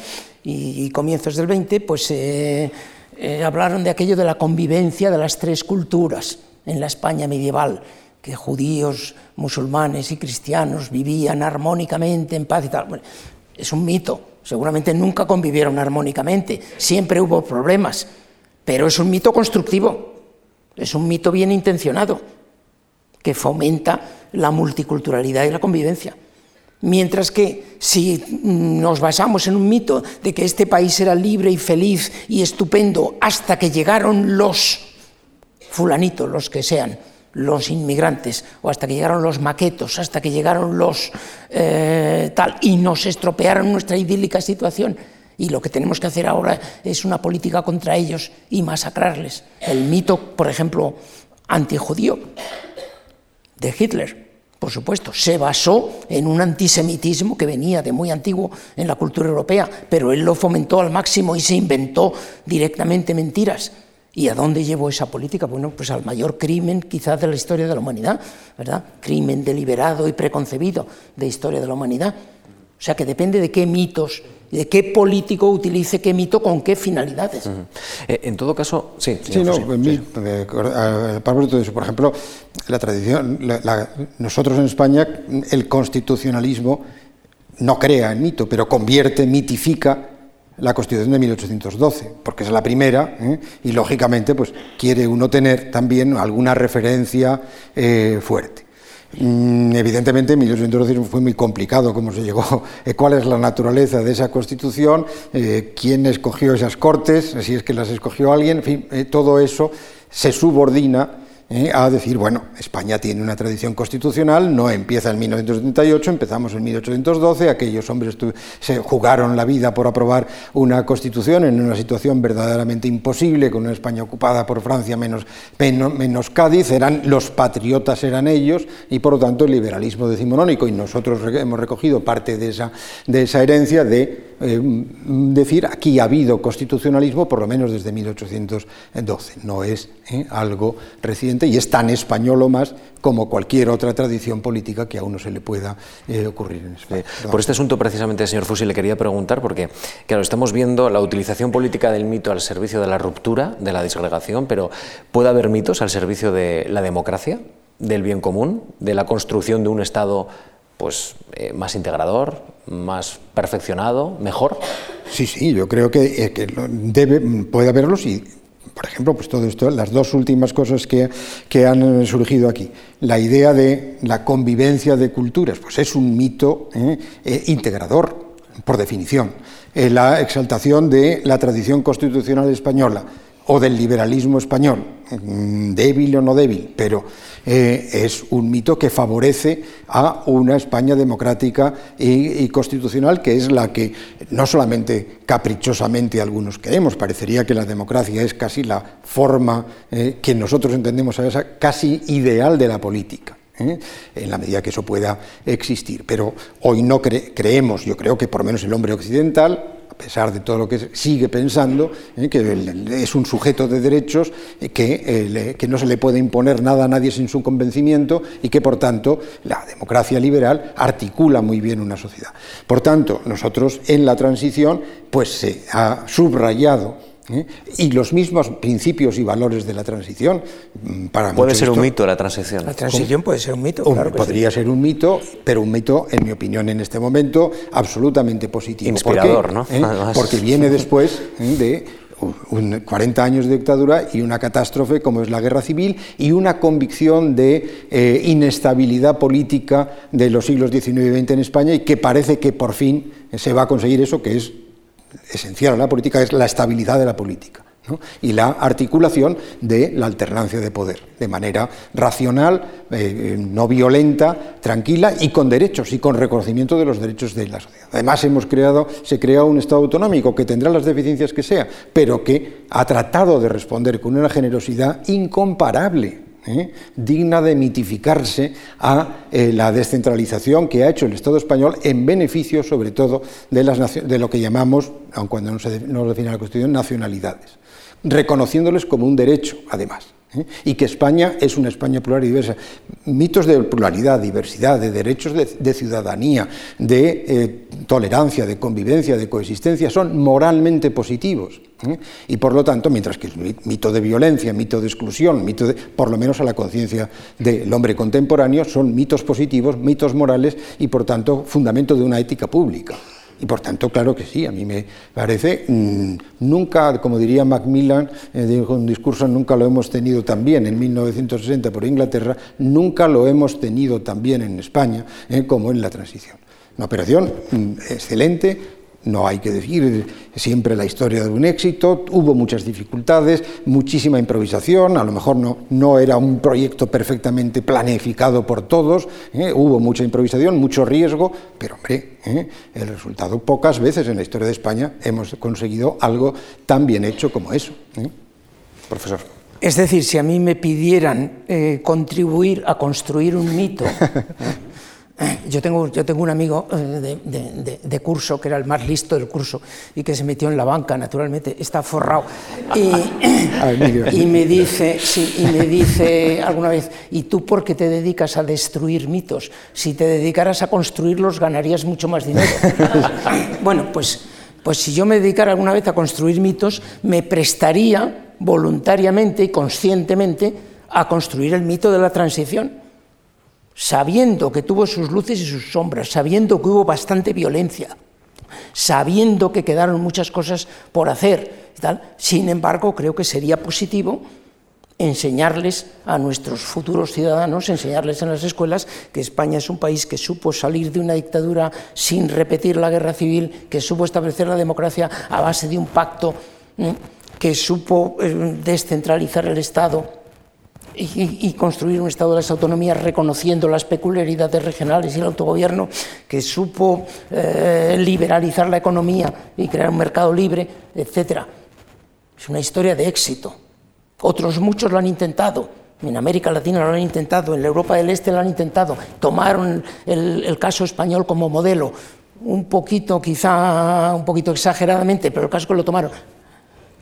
y, comienzos del XX pues, eh, eh, hablaron de aquello de la convivencia de las tres culturas en la España medieval que judíos, musulmanes y cristianos vivían armónicamente en paz y tal. es un mito, seguramente nunca convivieron armónicamente, siempre hubo problemas, pero es un mito constructivo, es un mito bien intencionado, que fomenta la multiculturalidad y la convivencia. Mientras que si nos basamos en un mito de que este país era libre y feliz y estupendo hasta que llegaron los fulanitos, los que sean, los inmigrantes, o hasta que llegaron los maquetos, hasta que llegaron los eh, tal, y nos estropearon nuestra idílica situación. Y lo que tenemos que hacer ahora es una política contra ellos y masacrarles. El mito, por ejemplo, antijudío de Hitler, por supuesto, se basó en un antisemitismo que venía de muy antiguo en la cultura europea, pero él lo fomentó al máximo y se inventó directamente mentiras ¿Y a dónde llevó esa política? Bueno, pues al mayor crimen quizás de la historia de la humanidad, ¿verdad? Crimen deliberado y preconcebido de historia de la humanidad. O sea que depende de qué mitos, de qué político utilice qué mito con qué finalidades. Eh, en todo caso, sí. Sí, no, sí. por ejemplo, la tradición, nosotros en España, el constitucionalismo no crea el mito, pero convierte, mitifica la Constitución de 1812, porque es la primera ¿eh? y lógicamente pues quiere uno tener también alguna referencia eh, fuerte. Mm, evidentemente, en 1812 fue muy complicado cómo se llegó, eh, cuál es la naturaleza de esa constitución, quién escogió esas cortes, si es que las escogió alguien, en fin, todo eso se subordina ¿eh? a decir, bueno, España tiene una tradición constitucional, no empieza en 1978, empezamos en 1812, aquellos hombres se jugaron la vida por aprobar una constitución en una situación verdaderamente imposible, con una España ocupada por Francia menos, menos, Cádiz, eran los patriotas eran ellos y por lo tanto el liberalismo decimonónico y nosotros hemos recogido parte de esa, de esa herencia de eh, decir aquí ha habido constitucionalismo por lo menos desde 1812, no es ¿eh? algo reciente y es tan español o más como cualquier otra tradición política que a uno se le pueda eh, ocurrir en España. por este asunto precisamente, señor Fusi, le quería preguntar, porque claro, estamos viendo la utilización política del mito al servicio de la ruptura, de la disgregación, pero ¿puede haber mitos al servicio de la democracia, del bien común, de la construcción de un Estado pues, eh, más integrador, más perfeccionado, mejor? Sí, sí, yo creo que, debe, puede haberlos y por ejemplo, pues todo las dos últimas cosas que, han surgido aquí. La idea de la convivencia de culturas, pues es un mito ¿eh? Eh, integrador, por definición. Eh, la exaltación de la tradición constitucional española, o del liberalismo español, mm, débil o no débil, pero eh, es un mito que favorece a una España democrática y, constitucional, que es la que no solamente caprichosamente algunos queremos, parecería que la democracia es casi la forma eh, que nosotros entendemos a esa casi ideal de la política. ¿Eh? en la medida que eso pueda existir. Pero hoy no creemos, yo creo que por lo menos el hombre occidental, a pesar de todo lo que sigue pensando, ¿eh? que es un sujeto de derechos, eh, que, que, no se le puede imponer nada a nadie sin su convencimiento y que, por tanto, la democracia liberal articula muy bien una sociedad. Por tanto, nosotros en la transición, pues se ha subrayado ¿eh? Y los mismos principios y valores de la transición. Mm, para puede ser un mito la transición. La transición puede ser un mito. podría ser un mito, pero un mito, en mi opinión, en este momento, absolutamente positivo. Inspirador, ¿no? ¿Eh? Porque viene después ¿eh? de 40 años de dictadura y una catástrofe como es la guerra civil y una convicción de inestabilidad política de los siglos XIX y XX en España y que parece que por fin se va a conseguir eso que es esencial a la política es la estabilidad de la política y la articulación de la alternancia de poder, de manera racional, eh, no violenta, tranquila y con derechos y con reconocimiento de los derechos de la sociedad. Además, hemos creado, se crea un Estado autonómico que tendrá las deficiencias que sea, pero que ha tratado de responder con una generosidad incomparable ¿eh? digna de mitificarse a eh, la descentralización que ha hecho el Estado español en beneficio, sobre todo, de, las, de lo que llamamos, aun cuando no se no define la Constitución, nacionalidades, reconociéndoles como un derecho, además. ¿Eh? y que España es una España plural y diversa. Mitos de pluralidad, diversidad, de derechos de, ciudadanía, de eh, tolerancia, de convivencia, de coexistencia, son moralmente positivos. ¿eh? Y por lo tanto, mientras que el mito de violencia, mito de exclusión, mito de, por lo menos a la conciencia del hombre contemporáneo, son mitos positivos, mitos morales y por tanto fundamento de una ética pública. Y por tanto, claro que sí, a mí me parece, mm, nunca, como diría Macmillan, eh, dijo un discurso, nunca lo hemos tenido tan bien en 1960 por Inglaterra, nunca lo hemos tenido tan bien en España eh, como en la transición. Una operación mm, excelente, no hay que decir siempre la historia de un éxito, hubo muchas dificultades, muchísima improvisación, a lo mejor no, no era un proyecto perfectamente planificado por todos, ¿eh? hubo mucha improvisación, mucho riesgo, pero hombre, ¿eh? el resultado pocas veces en la historia de España hemos conseguido algo tan bien hecho como eso. ¿eh? Profesor. Es decir, si a mí me pidieran contribuir a construir un mito, Yo tengo, yo tengo un amigo eh, de, curso que era el más listo del curso y que se metió en la banca, naturalmente, está forrado. Y, me dice, y me dice alguna vez, ¿y tú por qué te dedicas a destruir mitos? Si te dedicaras a construirlos ganarías mucho más dinero. bueno, pues, pues si yo me dedicara alguna vez a construir mitos, me prestaría voluntariamente y conscientemente a construir el mito de la transición sabiendo que tuvo sus luces y sus sombras, sabiendo que hubo bastante violencia, sabiendo que quedaron muchas cosas por hacer. Sin embargo, creo que sería positivo enseñarles a nuestros futuros ciudadanos, enseñarles en las escuelas que España es un país que supo salir de una dictadura sin repetir la guerra civil, que supo establecer la democracia a base de un pacto, que supo eh, descentralizar el Estado y, construir un Estado de las autonomías reconociendo las peculiaridades regionales y el autogobierno, que supo eh, liberalizar la economía y crear un mercado libre, etc. Es una historia de éxito. Otros muchos lo han intentado. En América Latina lo han intentado, en la Europa del Este lo han intentado. Tomaron el, el caso español como modelo, un poquito, quizá un poquito exageradamente, pero el caso que lo tomaron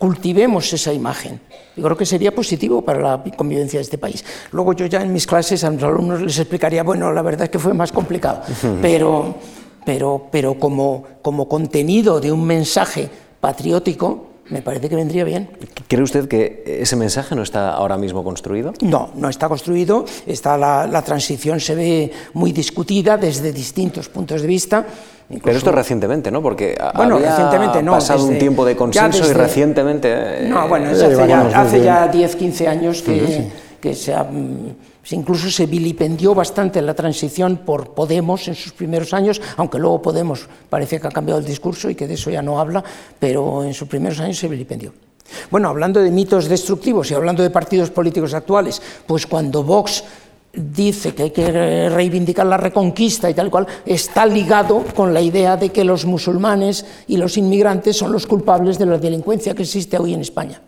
cultivemos esa imagen. Yo creo que sería positivo para la convivencia de este país. Luego yo ya en mis clases a los alumnos les explicaría, bueno, la verdad es que fue más complicado, pero, pero, pero como, como contenido de un mensaje patriótico, me parece que vendría bien. ¿Cree usted que ese mensaje no está ahora mismo construido? No, no está construido. Está la, la transición se ve muy discutida desde distintos puntos de vista. Pero esto recientemente, ¿no? Porque bueno, recientemente no, pasado un tiempo de consenso y recientemente... no, bueno, hace, ya, hace, ya, 10, 15 años que, que se ha, incluso se vilipendió bastante la transición por Podemos en sus primeros años, aunque luego Podemos parece que ha cambiado el discurso y que de eso ya no habla, pero en sus primeros años se vilipendió. Bueno, hablando de mitos destructivos y hablando de partidos políticos actuales, pues cuando Vox dice que hay que reivindicar la reconquista y tal cual, está ligado con la idea de que los musulmanes y los inmigrantes son los culpables de la delincuencia que existe hoy en España.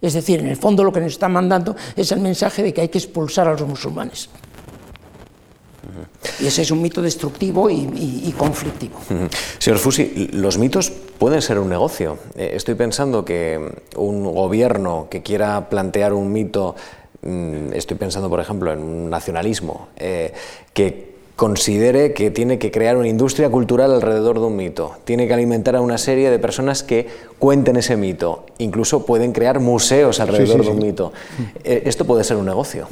Es decir, en el fondo lo que nos está mandando es el mensaje de que hay que expulsar a los musulmanes. Y ese es un mito destructivo y, conflictivo. Señor Fusi, los mitos pueden ser un negocio. Eh, estoy pensando que un gobierno que quiera plantear un mito estoy pensando, por ejemplo, en un nacionalismo, eh, que considere que tiene que crear una industria cultural alrededor de un mito, tiene que alimentar a una serie de personas que cuenten ese mito, incluso pueden crear museos alrededor de un mito. Eh, esto puede ser un negocio.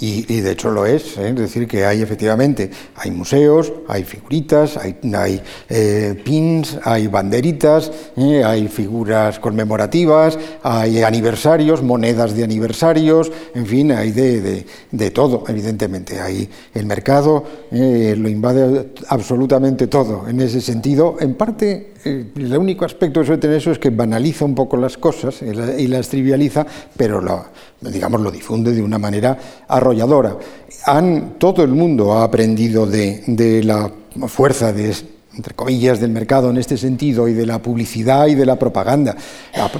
y, de hecho lo es, ¿eh? es decir, que hay efectivamente, hay museos, hay figuritas, hay, eh, pins, hay banderitas, hay figuras conmemorativas, hay aniversarios, monedas de aniversarios, en fin, hay de, de todo, evidentemente. Hay el mercado eh, lo invade absolutamente todo. En ese sentido, en parte, eh, el único aspecto que suele tener eso es que banaliza un poco las cosas y, las trivializa, pero lo, digamos, lo difunde de una manera arrolladora. Han, todo el mundo ha aprendido de, de la fuerza de entre comillas, del mercado en este sentido y de la publicidad y de la propaganda. La,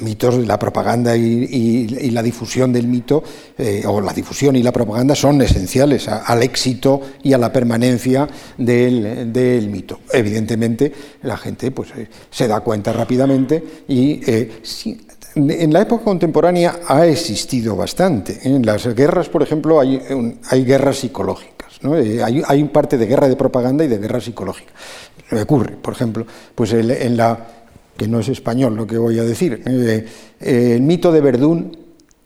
mitos, la propaganda y, la difusión del mito, eh, o la difusión y la propaganda son esenciales al éxito y a la permanencia del, mito. Evidentemente, la gente pues, eh, se da cuenta rápidamente y eh, en la época contemporánea ha existido bastante. En las guerras, por ejemplo, hay, hay guerras psicológicas. Hay, hay un parte de guerra de propaganda y de guerra psicológica me ocurre, por ejemplo, pues en la, que no es español lo que voy a decir, eh, el mito de Verdún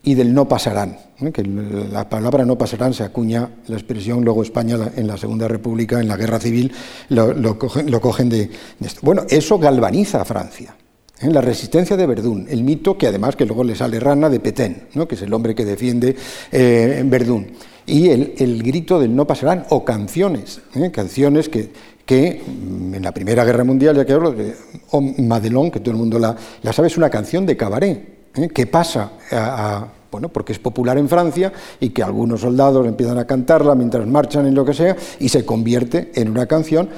y del no pasarán, ¿eh? que la palabra no pasarán se acuña la expresión, luego España en la Segunda República, en la Guerra Civil, lo, cogen, de, esto. Bueno, eso galvaniza a Francia. ¿eh? La resistencia de Verdún, el mito que además que luego le sale rana de Petén, ¿no? que es el hombre que defiende Verdún, y el, el, grito del no pasarán, o canciones, canciones que que mm, en la Primera Guerra Mundial, ya que hablo de Madelón, que todo el mundo la, sabe, es una canción de cabaret, ¿eh? que pasa a, bueno, porque es popular en Francia y que algunos soldados empiezan a cantarla mientras marchan en lo que sea y se convierte en una canción.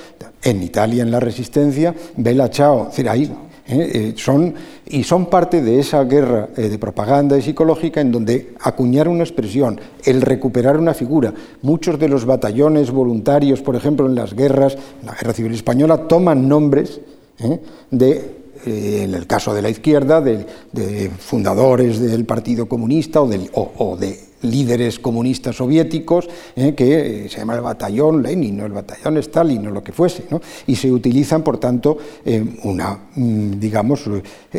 En Italia, en la Resistencia, Bella Ciao, es decir, ahí ¿eh? Eh, son, y son parte de esa guerra eh, de propaganda y psicológica en donde acuñar una expresión, el recuperar una figura. Muchos de los batallones voluntarios, por ejemplo, en las guerras, en la Guerra Civil Española, toman nombres de en el caso de la izquierda, de, fundadores del Partido Comunista o, del, o de líderes comunistas soviéticos, eh, que eh, se llama el batallón Lenin o el batallón Stalin o lo que fuese, y se utilizan, por tanto, eh, una, mm, digamos,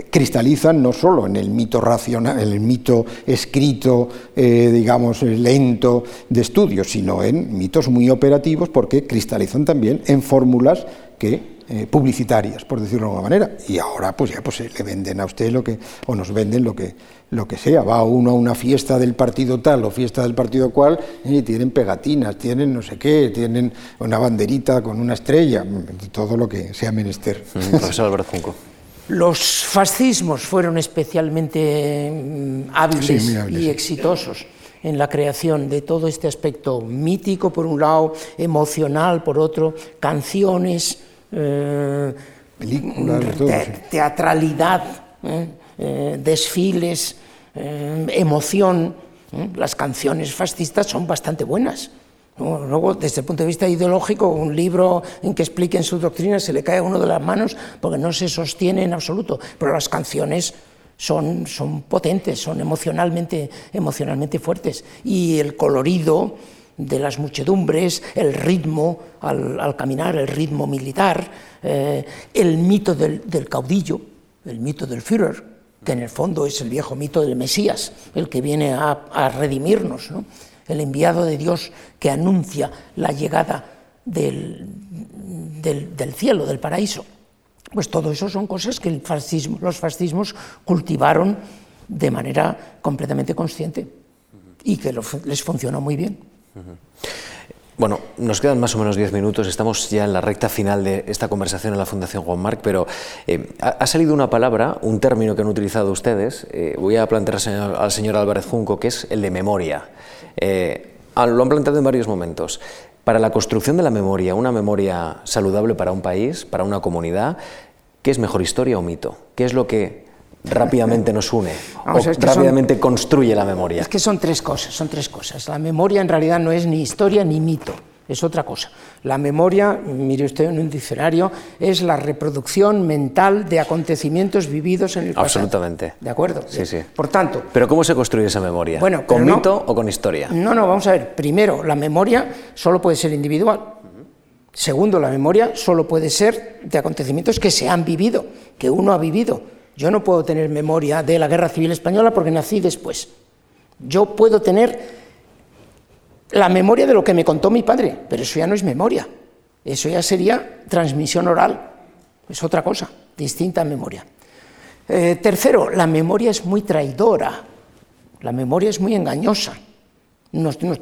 cristalizan no solo en el mito racional, en el mito escrito, digamos, lento de estudio, sino en mitos muy operativos porque cristalizan también en fórmulas que publicitarias, por decirlo de alguna manera. Y ahora pues ya pues, le venden a usted lo que, o nos venden lo que, lo que sea, va uno a una fiesta del partido tal o fiesta del partido cual y tienen pegatinas, tienen no sé qué, tienen una banderita con una estrella, todo lo que sea menester. profesor Álvaro Junco. Los fascismos fueron especialmente mm, hábiles, y exitosos en la creación de todo este aspecto mítico, por un lado, emocional, por otro, canciones, eh, teatralidad, eh, eh, desfiles, eh, emoción. ¿eh? Las canciones fascistas son bastante buenas. Luego, desde el punto de vista ideológico, un libro en que expliquen su doctrina se le cae a uno de las manos porque no se sostiene en absoluto. Pero las canciones son, son potentes, son emocionalmente, emocionalmente fuertes. Y el colorido de las muchedumbres, el ritmo al, caminar, el ritmo militar, eh, el mito del, caudillo, el mito del Führer, que en el fondo es el viejo mito del Mesías, el que viene a, redimirnos, el enviado de Dios que anuncia la llegada del, del, cielo, del paraíso. Pues todo eso son cosas que los fascismos cultivaron de manera completamente consciente y que les funcionó muy bien. Bueno, nos quedan más o menos diez minutos, estamos ya en la recta final de esta conversación en la Fundación Juan Marc, pero eh, ha, salido una palabra, un término que han utilizado ustedes, eh, voy a plantear al señor, Álvarez Junco, que es el de memoria. Eh, ah, lo han planteado en varios momentos. Para la construcción de la memoria, una memoria saludable para un país, para una comunidad, ¿qué es mejor, historia o mito? ¿Qué es lo que rápidamente nos une o rápidamente construye la memoria. Es que son tres cosas, son tres cosas. La memoria en realidad no es ni historia ni mito, es otra cosa. La memoria, mire usted en un diccionario, es la reproducción mental de acontecimientos vividos en el pasado. Absolutamente. ¿De acuerdo? Sí, sí. Por tanto... ¿Pero cómo se construye esa memoria? Bueno, ¿Con mito o con historia? No, no, vamos a ver. Primero, la memoria solo puede ser individual. Segundo, la memoria solo puede ser de acontecimientos que se han vivido, que uno ha vivido. Yo no puedo tener memoria de la Guerra Civil Española porque nací después. Yo puedo tener la memoria de lo que me contó mi padre, pero eso ya no es memoria. Eso ya sería transmisión oral. Es otra cosa, distinta a memoria. Eh, tercero, la memoria es muy traidora. La memoria es muy engañosa.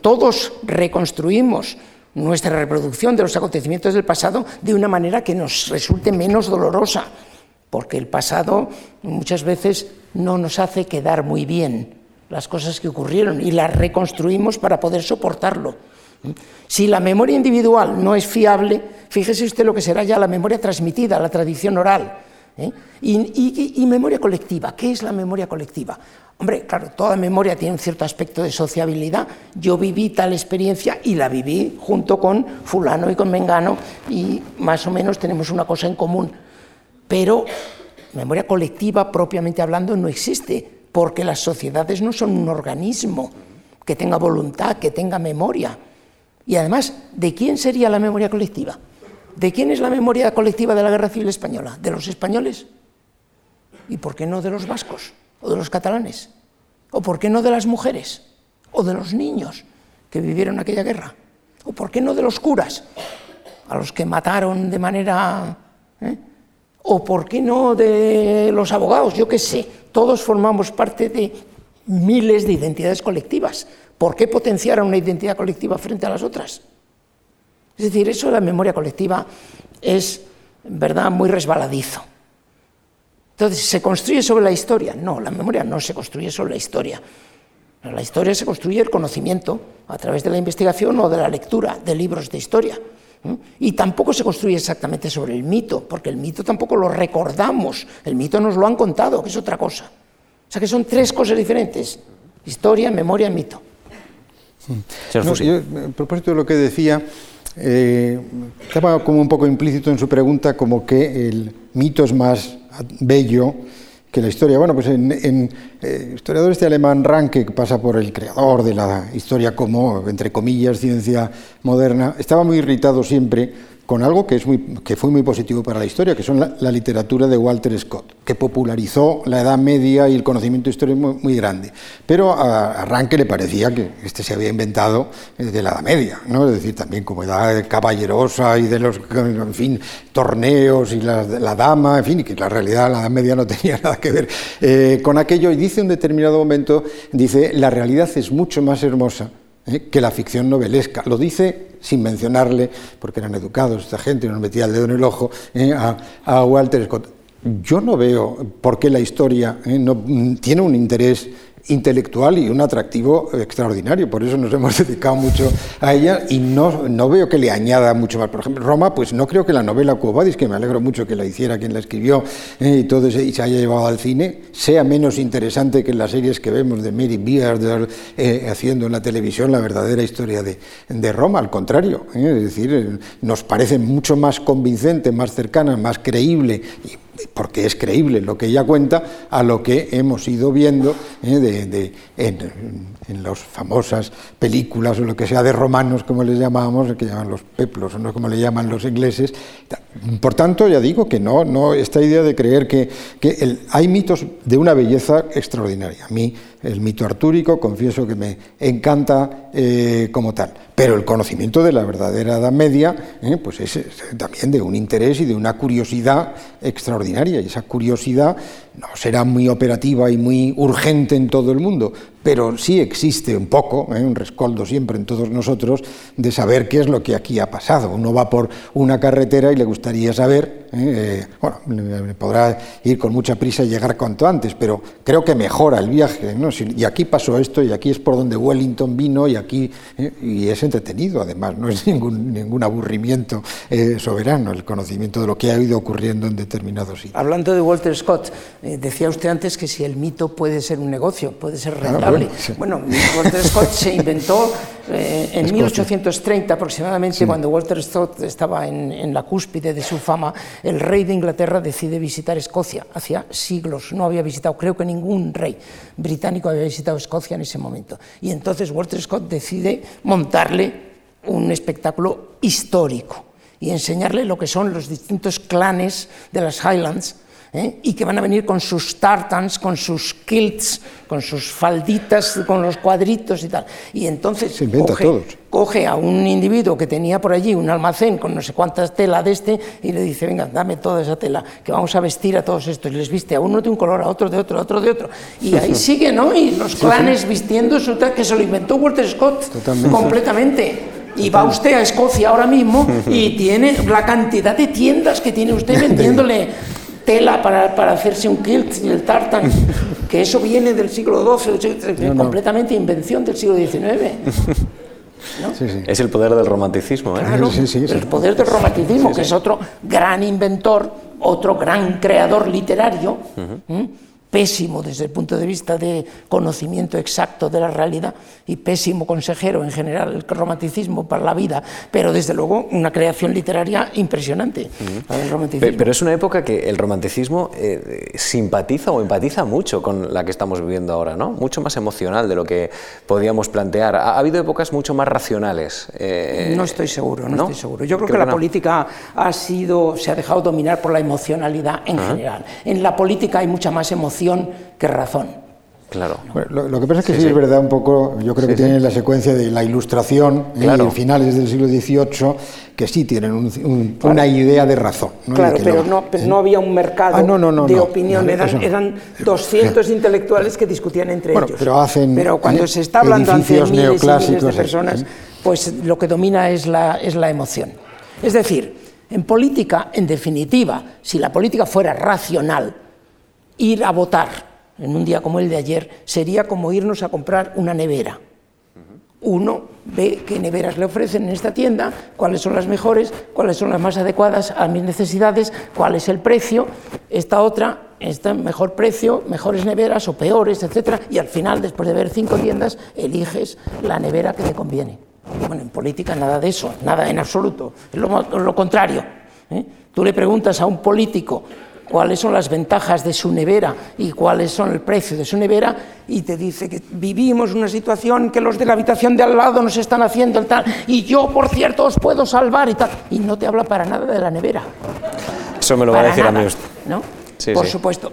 todos reconstruimos nuestra reproducción de los acontecimientos del pasado de una manera que nos resulte menos dolorosa porque el pasado muchas veces no nos hace quedar muy bien las cosas que ocurrieron y las reconstruimos para poder soportarlo. Si la memoria individual no es fiable, fíjese usted lo que será ya la memoria transmitida, la tradición oral. ¿eh? Y, y, memoria colectiva, ¿qué es la memoria colectiva? Hombre, claro, toda memoria tiene un cierto aspecto de sociabilidad. Yo viví tal experiencia y la viví junto con fulano y con mengano y más o menos tenemos una cosa en común pero memoria colectiva propiamente hablando no existe, porque las sociedades no son un organismo que tenga voluntad, que tenga memoria. Y además, ¿de quién sería la memoria colectiva? ¿De quién es la memoria colectiva de la Guerra Civil Española? ¿De los españoles? ¿Y por qué no de los vascos o de los catalanes? ¿O por qué no de las mujeres o de los niños que vivieron aquella guerra? ¿O por qué no de los curas, a los que mataron de manera... ¿eh? O por qué no de los abogados, yo qué sé, todos formamos parte de miles de identidades colectivas. ¿Por qué potenciar a una identidad colectiva frente a las otras? Es decir, eso de la memoria colectiva es, en verdad, muy resbaladizo. Entonces, ¿se construye sobre la historia? No, la memoria no se construye sobre la historia. La historia se construye el conocimiento a través de la investigación o de la lectura de libros de historia. Y tampoco se construye exactamente sobre el mito, porque el mito tampoco lo recordamos, el mito nos lo han contado, que es otra cosa. O sea que son tres cosas diferentes, historia, memoria y mito. a propósito de lo que decía, eh, estaba como un poco implícito en su pregunta como que el mito es más bello que la historia. Bueno, pues en, eh, historiador este alemán Ranke, que pasa por el creador de la historia como, entre comillas, ciencia moderna, estaba muy irritado siempre con algo que, muy, fue muy positivo para la historia, que son la, literatura de Walter Scott, que popularizó la Edad Media y el conocimiento histórico muy, grande. Pero a, Ranke le parecía que este se había inventado de la Edad Media, ¿no? es decir, también como edad caballerosa y de los, torneos y la, dama, en fin, y que la realidad la Edad Media no tenía nada que ver eh, con aquello. Y dice un determinado momento, dice, la realidad es mucho más hermosa ¿eh? que la ficción novelesca. Lo dice sin mencionarle, porque eran educados esta gente, no nos metía el dedo en el ojo, ¿eh? a, Walter Scott. Yo no veo por qué la historia ¿eh? no, tiene un interés intelectual y un atractivo extraordinario. Por eso nos hemos dedicado mucho a ella y no, no veo que le añada mucho más. Por ejemplo, Roma, pues no creo que la novela Cuobadis, que me alegro mucho que la hiciera quien la escribió eh, y todo y se haya llevado al cine, sea menos interesante que las series que vemos de Mary Beard eh, haciendo en la televisión la verdadera historia de, de Roma. Al contrario, eh, es decir, nos parece mucho más convincente, más cercana, más creíble y porque es creíble lo que ella cuenta, a lo que hemos ido viendo eh, en, las famosas películas o lo que sea de romanos, como les llamábamos, que llaman los peplos, o no como le llaman los ingleses. Por tanto, ya digo que no, no esta idea de creer que, hay mitos de una belleza extraordinaria. A mí el mito artúrico, confieso que me encanta eh, como tal. Pero el conocimiento de la verdadera Edad Media eh, pues es, también de un interés y de una curiosidad extraordinaria. Y esa curiosidad no será muy operativa y muy urgente en todo el mundo, pero sí existe un poco, eh, un rescoldo siempre en todos nosotros, de saber qué es lo que aquí ha pasado. Uno va por una carretera y le gustaría saber, bueno, podrá ir con mucha prisa y llegar cuanto antes, pero creo que mejora el viaje. Y aquí pasó esto, y aquí es por donde Wellington vino, y aquí y es entretenido, además, no es ningún, ningún aburrimiento eh, soberano el conocimiento de lo que ha ido ocurriendo en determinados sitios. Hablando de Walter Scott, eh, decía usted antes que si el mito puede ser un negocio, puede ser rentable. bueno, Walter Scott se inventó eh, en 1830 aproximadamente, cuando Walter Scott estaba en, en la cúspide de su fama, el rey de Inglaterra decide visitar Escocia. Hacía siglos no había visitado, creo que ningún rey británico había visitado Escocia en ese momento. Y entonces Walter Scott decide montarle un espectáculo histórico y enseñarle lo que son los distintos clanes de las Highlands ¿eh? y que van a venir con sus tartans, con sus kilts, con sus falditas, con los cuadritos y tal. Y entonces coge, a un individuo que tenía por allí un almacén con no sé cuántas telas de este y le dice, venga, dame toda esa tela, que vamos a vestir a todos estos. Y les viste a uno de un color, a otro de otro, a otro de otro. Y ahí sigue, ¿no? Y los clanes vistiendo eso, que se lo inventó Walter Scott completamente. Y va usted a Escocia ahora mismo y tiene la cantidad de tiendas que tiene usted vendiéndole tela para, para, hacerse un kilt y el tartan, que eso viene del siglo XII, completamente invención del siglo XIX. Es el poder del romanticismo. ¿eh? el poder del romanticismo, que es otro gran inventor, otro gran creador literario pésimo desde el punto de vista de conocimiento exacto de la realidad y pésimo consejero en general el romanticismo para la vida, pero desde luego una creación literaria impresionante. pero, es una época que el romanticismo eh, simpatiza o empatiza mucho con la que estamos viviendo ahora, ¿no? Mucho más emocional de lo que podíamos plantear. Ha, habido épocas mucho más racionales. Eh, no estoy seguro, no, estoy seguro. Yo creo, que, la política ha sido, se ha dejado dominar por la emocionalidad en general. En la política hay mucha más emoción que razón. Claro. lo, que pasa es que sí, es verdad un poco, yo creo que tienen la secuencia de la ilustración ¿eh? claro. finales del siglo XVIII, que sí tienen una idea de razón. Claro, pero, no, no, había un mercado ah, de opinión, eran, 200 intelectuales que discutían entre ellos. Pero, hacen, pero cuando se está hablando ante miles y miles de personas, pues lo que domina es la, es la emoción. Es decir, en política, en definitiva, si la política fuera racional, ir a votar en un día como el de ayer sería como irnos a comprar una nevera. Uno ve qué neveras le ofrecen en esta tienda, cuáles son las mejores, cuáles son las más adecuadas a mis necesidades, cuál es el precio, esta otra, está mejor precio, mejores neveras o peores, etc. Y al final, después de ver cinco tiendas, eliges la nevera que te conviene. Bueno, en política nada de eso, nada en absoluto, es lo, contrario. ¿eh? Tú le preguntas a un político cuáles son las ventajas de su nevera y cuáles son el precio de su nevera y te dice que vivimos una situación que los de la habitación de al lado nos están haciendo el tal y yo, por cierto, os puedo salvar y tal. Y no te habla para nada de la nevera. Eso me lo va a decir a mí usted. ¿No? por supuesto.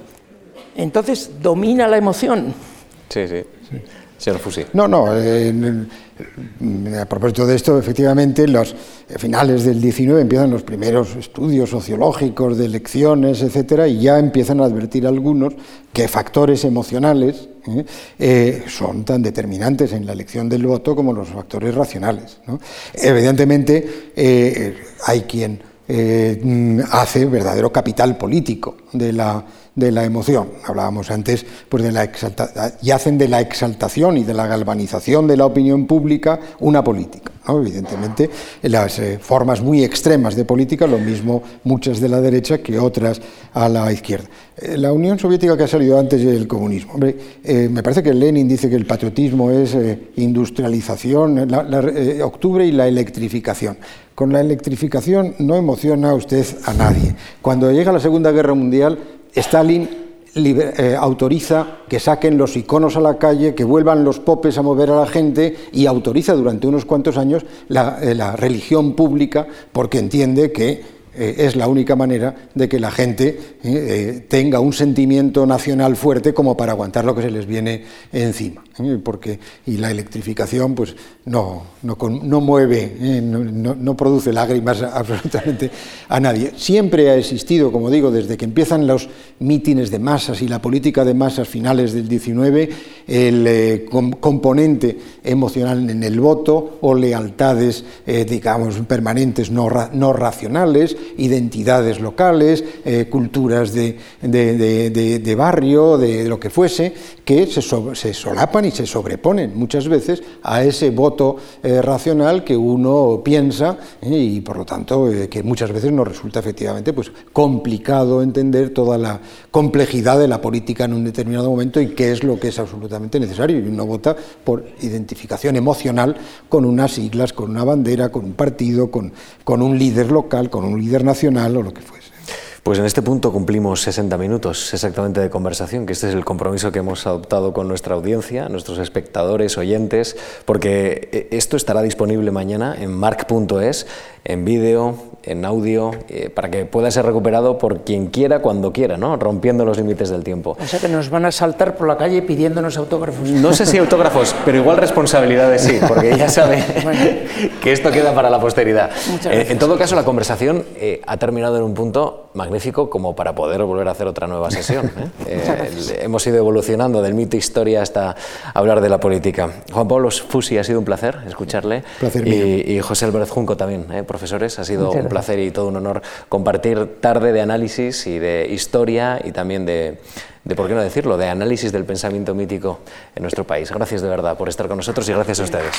Entonces domina la emoción. Sí, sí. No, no. a propósito de esto, efectivamente, los finales del 19 empiezan los primeros estudios sociológicos de elecciones, etcétera, y ya empiezan a advertir algunos que factores emocionales ¿eh? Eh, son tan determinantes en la elección del voto como los factores racionales. Evidentemente, eh, hay quien hace verdadero capital político de la de la emoción. Hablábamos antes pues de la y hacen de la exaltación y de la galvanización de la opinión pública una política. Evidentemente, las eh, formas muy extremas de política, lo mismo muchas de la derecha que otras a la izquierda. Eh, la Unión Soviética que ha salido antes del comunismo. Eh, me parece que Lenin dice que el patriotismo es industrialización, octubre y la electrificación. Con la electrificación no emociona usted a nadie. Cuando llega la Segunda Guerra Mundial, Stalin eh, autoriza que saquen los iconos a la calle, que vuelvan los popes a mover a la gente y autoriza durante unos cuantos años la, eh, religión pública porque entiende que eh, es la única manera de que la gente tenga un sentimiento nacional fuerte como para aguantar lo que se les viene encima. Porque, y la electrificación pues, no, no, mueve, no, no, produce lágrimas absolutamente a nadie. Siempre ha existido, como digo, desde que empiezan los mítines de masas y la política de masas finales del 19, el componente emocional en el voto o lealtades, digamos, permanentes no, no racionales, identidades locales, eh, culturas de, barrio, de, lo que fuese, que se, se, solapan y se sobreponen muchas veces a ese voto eh, racional que uno piensa eh, y por lo tanto que muchas veces nos resulta efectivamente pues, complicado entender toda la complejidad de la política en un determinado momento y qué es lo que es absolutamente necesario. Y uno vota por identificación emocional con unas siglas, con una bandera, con un partido, con, con un líder local, con un líder nacional o lo que fuese. Pues en este punto cumplimos 60 minutos exactamente de conversación, que este es el compromiso que hemos adoptado con nuestra audiencia, nuestros espectadores, oyentes, porque eh, esto estará disponible mañana en mark.es, en vídeo, en audio, eh, para que pueda ser recuperado por quien quiera, cuando quiera, ¿no? rompiendo los límites del tiempo. O sea que nos van a saltar por la calle pidiéndonos autógrafos. No sé si autógrafos, pero igual responsabilidades sí, porque ella sabe que esto queda para la posteridad. Eh, en todo caso, la conversación eh, ha terminado en un punto magnífico como para poder volver a hacer otra nueva sesión. hemos ido evolucionando del mito historia hasta hablar de la política. Juan Pablo Fusi, ha sido un placer escucharle. Placer y, y, José Álvarez Junco también, profesores, ha sido un placer y todo un honor compartir tarde de análisis y de historia y también de, de, ¿por qué no decirlo?, de análisis del pensamiento mítico en nuestro país. Gracias de verdad por estar con nosotros y gracias a ustedes.